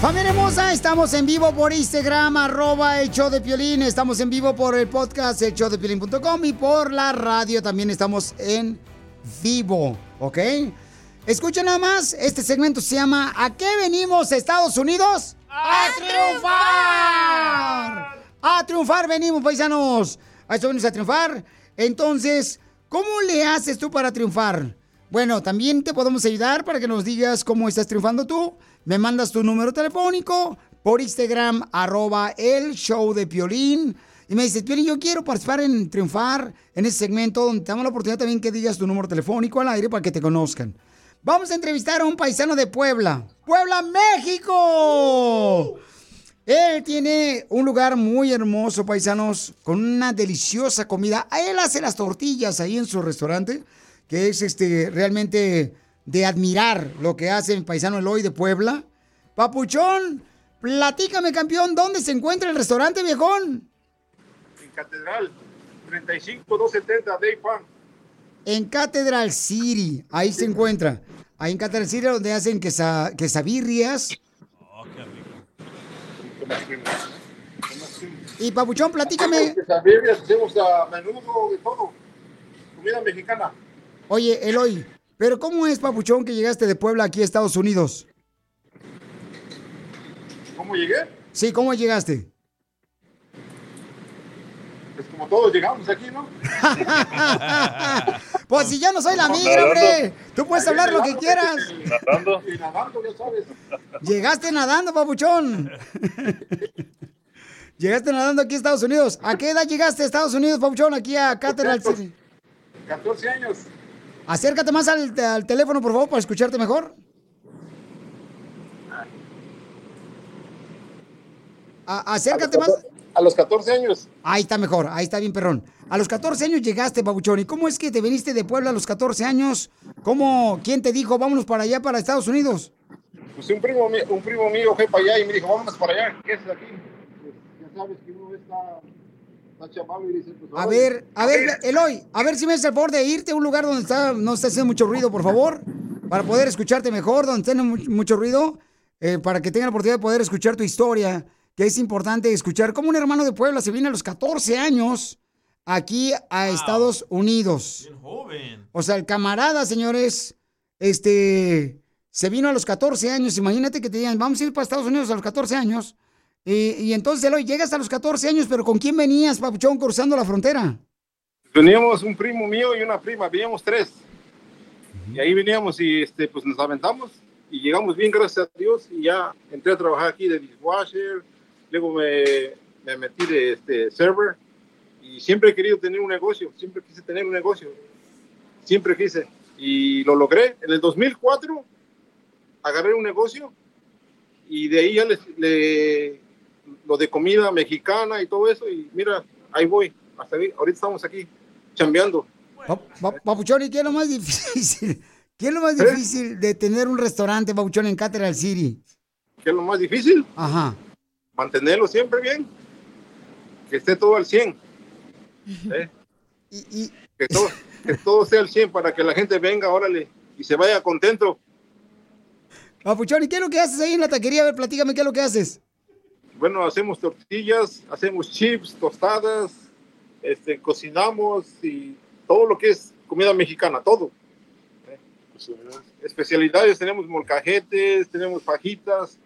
Familia hermosa, estamos en vivo por Instagram, arroba el show de Piolín. Estamos en vivo por el podcast, el show de Piolín.com y por la radio también estamos en vivo, ¿ok? Escuchen nada más, este segmento se llama ¿A qué venimos Estados Unidos? ¡A triunfar! ¡A triunfar venimos, paisanos! A esto venimos a triunfar. Entonces, ¿cómo le haces tú para triunfar? Bueno, también te podemos ayudar para que nos digas cómo estás triunfando tú. Me mandas tu número telefónico por Instagram, arroba el show de Piolín. Y me dices, Piolín, yo quiero participar en triunfar en ese segmento donde te damos la oportunidad también que digas tu número telefónico al aire para que te conozcan. Vamos a entrevistar a un paisano de Puebla. ¡Puebla, México! Él tiene un lugar muy hermoso, paisanos, con una deliciosa comida. Él hace las tortillas ahí en su restaurante, que es este realmente de admirar lo que hace el paisano Eloy de Puebla. Papuchón, platícame, campeón, ¿dónde se encuentra el restaurante, viejón? En Catedral, 35270 Day Farm. En Catedral City, ahí se encuentra. Ahí en Catedral City donde hacen quesa- quesabirrias. Y Papuchón, platícame. Quesadillas, hacemos a menudo de todo. Comida mexicana. Oye, Eloy, pero ¿cómo es, Papuchón, que llegaste de Puebla aquí a Estados Unidos? ¿Cómo llegué? Sí, ¿cómo llegaste? Pues como todos llegamos aquí, ¿no? Pues si yo no soy la migra, hombre. Tú puedes hablar lo que quieras. Nadando. Y nadando, ya sabes. Llegaste nadando, papuchón. Llegaste nadando aquí a Estados Unidos. ¿A qué edad llegaste a Estados Unidos, papuchón? Aquí a Catedral City. 14 años. Acércate más al, al teléfono, por favor, para escucharte mejor. A- acércate más. A los 14 años. Ahí está mejor, ahí está bien, perrón. A los 14 años llegaste, papuchón. ¿Y cómo es que te viniste de Puebla a los 14 años? ¿Cómo? ¿Quién te dijo, vámonos para allá, para Estados Unidos? Pues un primo, mío- un primo mío fue para allá y me dijo, vámonos para allá. ¿Qué haces aquí? Pues ya sabes que uno está, A oye, ver, a ver, Eloy, a ver si me haces el favor de irte a un lugar donde está, no está haciendo mucho ruido, por favor, para poder escucharte mejor, donde esté mu- mucho ruido, eh, para que tenga la oportunidad de poder escuchar tu historia, que es importante escuchar cómo un hermano de Puebla se viene a los 14 años aquí a Estados Unidos. Joven. O sea, el camarada, señores, este, se vino a los 14 años. Imagínate que te digan, vamos a ir para Estados Unidos a los 14 años. Y, y entonces, Eloy, llegas a los 14 años, pero ¿con quién venías, papuchón, cruzando la frontera? Veníamos un primo mío y una prima, veníamos tres. Y ahí veníamos y este, pues nos aventamos. y llegamos bien, gracias a Dios, y ya entré a trabajar aquí de dishwasher, luego me, me metí de este, server, y siempre he querido tener un negocio, siempre quise tener un negocio, siempre quise, y lo logré. En el 2004 agarré un negocio, y de ahí ya le, le- lo de comida mexicana y todo eso, y mira, ahí voy, hasta ahí, ahorita estamos aquí, chambeando. Pa- pa- Papuchón, ¿y qué es lo más difícil? ¿Qué es lo más ¿Eh? difícil de tener un restaurante, Papuchón, en Cathedral City? ¿Qué es lo más difícil? Ajá. Mantenerlo siempre bien, que esté todo al 100. ¿eh? Que, todo, que todo sea al 100 para que la gente venga, órale, y se vaya contento. Papuchón, ¿y qué es lo que haces ahí en la taquería? A ver, platícame, ¿qué es lo que haces? Bueno, hacemos tortillas, hacemos chips, tostadas, este, cocinamos y todo lo que es comida mexicana, todo. ¿eh? Especialidades, tenemos molcajetes, tenemos fajitas,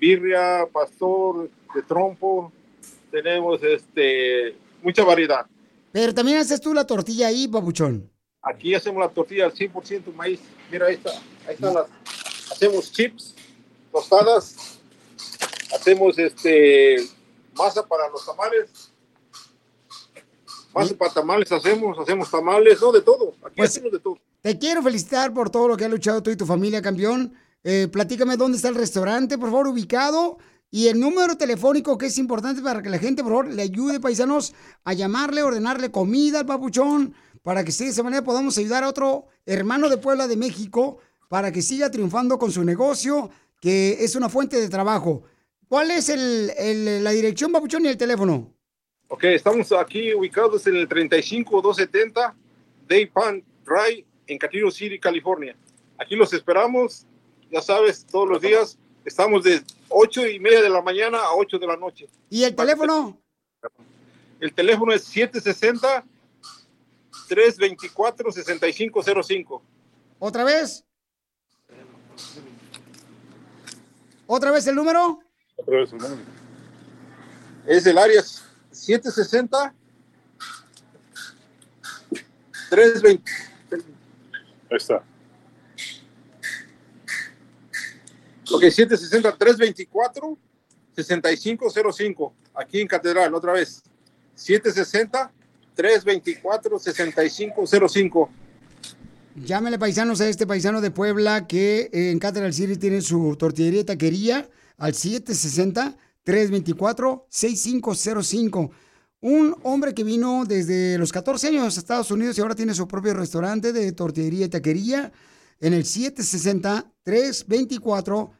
birria, pastor, de trompo, tenemos este, mucha variedad. Pero también haces tú la tortilla ahí, Papuchón. Aquí hacemos la tortilla al 100% maíz. Mira, ahí está, ahí están las. Hacemos chips, tostadas, hacemos este masa para los tamales. Masa para tamales hacemos, hacemos tamales, no de todo. Aquí Pues, hacemos de todo. Te quiero felicitar por todo lo que has luchado tú y tu familia, campeón. Eh, platícame dónde está el restaurante, por favor, ubicado. Y el número telefónico que es importante para que la gente, por favor, le ayude, paisanos, a llamarle, ordenarle comida al papuchón, para que sí, de esa manera podamos ayudar a otro hermano de Puebla de México, para que siga triunfando con su negocio, que es una fuente de trabajo. ¿Cuál es el- el- la dirección, papuchón, y el teléfono? Ok, estamos aquí ubicados en el 35270 Day Pan Drive en Cathedral City, California. Aquí los esperamos, ya sabes, todos los días. Estamos de 8 y media de la mañana a 8 de la noche. ¿Y el teléfono? El teléfono es 760-324-6505. ¿Otra vez? ¿Otra vez el número? Otra vez. Es el área 760 320. Ahí está. Ok, 760 324 6505. Aquí en Catedral, otra vez. 760 324 6505. Llámenle paisanos a este paisano de Puebla que eh, en Cathedral City tiene su tortillería y taquería al 760-324-6505. Un hombre que vino desde los 14 años a Estados Unidos y ahora tiene su propio restaurante de tortillería y taquería en el 760-324-6505.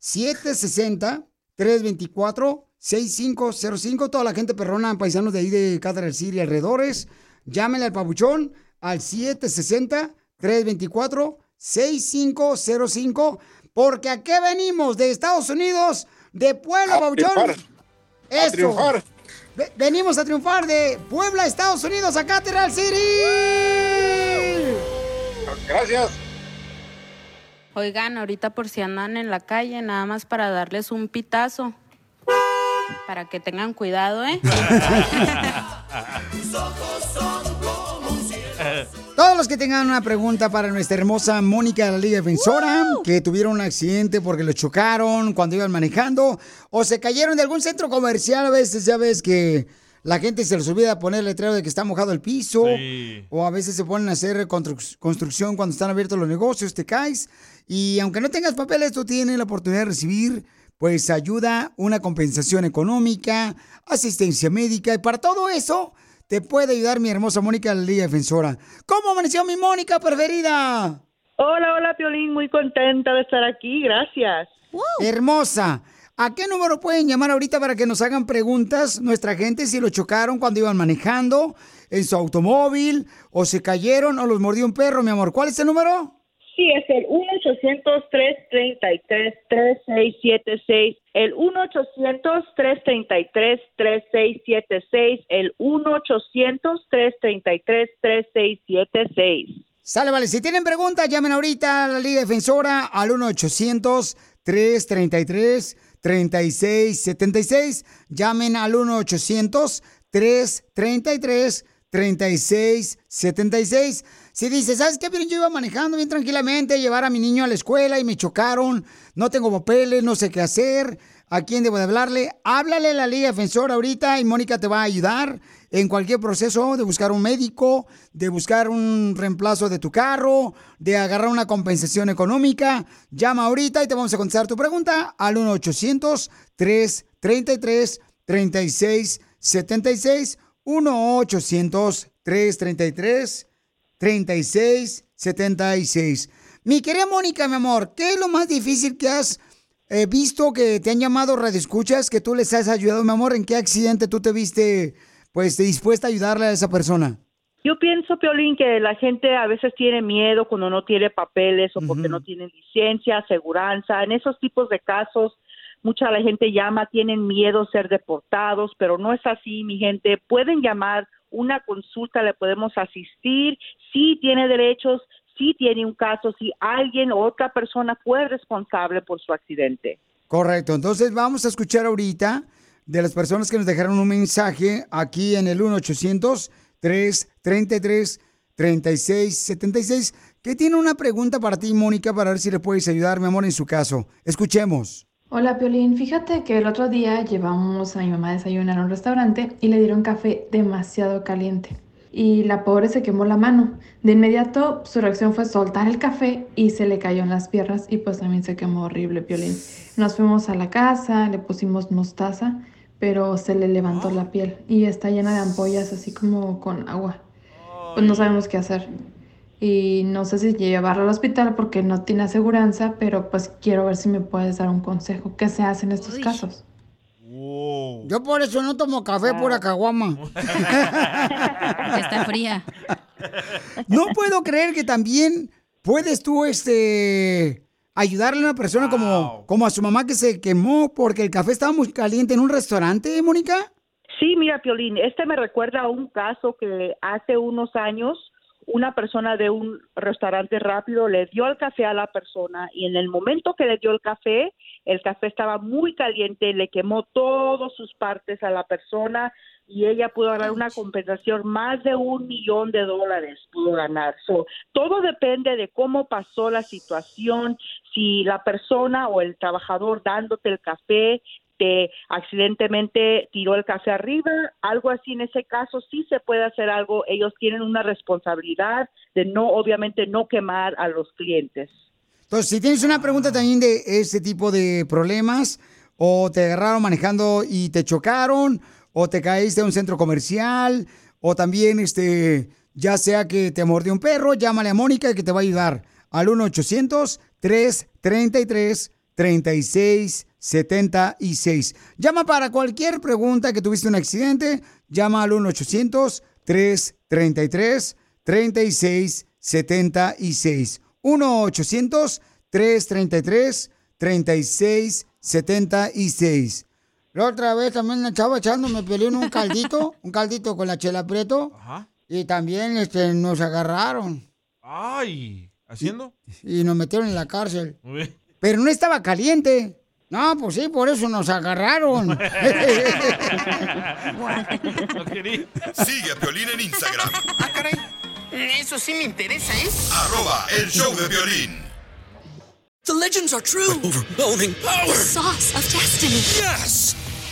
760-324-6505. Toda la gente perrona, paisanos de ahí de Cathedral City y alrededores. Llámenle al papuchón al 760-324-6505. Porque aquí venimos de Estados Unidos, de Puebla, A triunfar. A triunfar. Ve- Venimos a triunfar de Puebla, Estados Unidos, a Cathedral City. Gracias. Oigan, ahorita por si andan en la calle, nada más para darles un pitazo. Para que tengan cuidado, ¿eh? Todos los que tengan una pregunta para nuestra hermosa Mónica de la Liga Defensora, que tuvieron un accidente porque lo chocaron cuando iban manejando o se cayeron de algún centro comercial, a veces ya ves que la gente se les olvida poner el letrero de que está mojado el piso Sí. o a veces se ponen a hacer construc- construcción cuando están abiertos los negocios, te caes y aunque no tengas papeles, tú tienes la oportunidad de recibir pues ayuda, una compensación económica, asistencia médica y para todo eso te puede ayudar mi hermosa Mónica de la Liga Defensora. ¿Cómo amaneció mi Mónica preferida? Hola, hola, Piolín, muy contenta de estar aquí, gracias. Hermosa. ¿A qué número pueden llamar ahorita para que nos hagan preguntas nuestra gente si lo chocaron cuando iban manejando en su automóvil o se cayeron o los mordió un perro, mi amor? ¿Cuál es el número? Sí, es el 1-800-333-3676, el 1-800-333-3676, el 1-800-333-3676. Sale, vale. Si tienen preguntas, llamen ahorita a la Liga Defensora al 1-800-333-3676. Llamen al 1-800-333-3676. 3676. Si dices, ¿sabes qué? Pero yo iba manejando bien tranquilamente, llevar a mi niño a la escuela y me chocaron, no tengo papeles, no sé qué hacer, ¿a quién debo de hablarle? Háblale a la Liga Defensora ahorita y Mónica te va a ayudar en cualquier proceso de buscar un médico, de buscar un reemplazo de tu carro, de agarrar una compensación económica. Llama ahorita y te vamos a contestar tu pregunta al 1-800-333-3676. 1-800-333-3676. Mi querida Mónica, mi amor, ¿qué es lo más difícil que has eh, visto que te han llamado radioescuchas, que tú les has ayudado, mi amor? ¿En qué accidente tú te viste, pues, dispuesta a ayudarle a esa persona? Yo pienso, Piolín, que la gente a veces tiene miedo cuando no tiene papeles o porque no tienen licencia, aseguranza. En esos tipos de casos, mucha la gente llama, tienen miedo a ser deportados, pero no es así, mi gente. Pueden llamar una consulta, le podemos asistir. Sí tiene derechos, sí tiene un caso, si alguien o otra persona fue responsable por su accidente. Correcto, entonces vamos a escuchar ahorita de las personas que nos dejaron un mensaje aquí en el 1-800-333-3676, que tiene una pregunta para ti, Mónica, para ver si le puedes ayudar, mi amor, en su caso. Escuchemos. Hola Piolín, fíjate que el otro día llevamos a mi mamá a desayunar a un restaurante y le dieron café demasiado caliente. Y la pobre se quemó la mano. De inmediato su reacción fue soltar el café y se le cayó en las piernas y pues también se quemó horrible Piolín. Nos fuimos a la casa, le pusimos mostaza, pero se le levantó la piel y está llena de ampollas así como con agua. Pues no sabemos qué hacer. Y no sé si llevarlo al hospital porque no tiene aseguranza, pero pues quiero ver si me puedes dar un consejo. ¿Qué se hace en estos casos? Yo por eso no tomo café, pura caguama. Está fría. No puedo creer que también puedes tú, este, ayudarle a una persona como, como a su mamá que se quemó porque el café estaba muy caliente en un restaurante, Mónica. Sí, mira, Piolín, este me recuerda a un caso que hace unos años una persona de un restaurante rápido le dio el café a la persona y en el momento que le dio el café, el café estaba muy caliente, le quemó todas sus partes a la persona y ella pudo ganar una compensación más de un millón de dólares pudo ganar. So, todo depende de cómo pasó la situación, si la persona o el trabajador dándote el café te accidentalmente tiró el café arriba, algo así en ese caso sí se puede hacer algo, ellos tienen una responsabilidad de no obviamente no quemar a los clientes. Entonces, si tienes una pregunta también de este tipo de problemas, o te agarraron manejando y te chocaron, o te caíste a un centro comercial, o también, este, ya sea que te mordió un perro, llámale a Mónica que te va a ayudar al 1-800-333-3676. Llama para cualquier pregunta que tuviste un accidente, llama al 1-800-333-3676. 1-800-333-3676. La otra vez también una chava echándome peleó en un caldito, un caldito con la chela preto. Y también este, nos agarraron. Ay, ¿haciendo? Y nos metieron en la cárcel. Pero no estaba caliente. No, pues sí, por eso nos agarraron. Sigue a Piolín en Instagram, Eso sí me interesa, ¿eh? arroba el show de violín. The legends are true. overwhelming power! The sauce of destiny. Yes!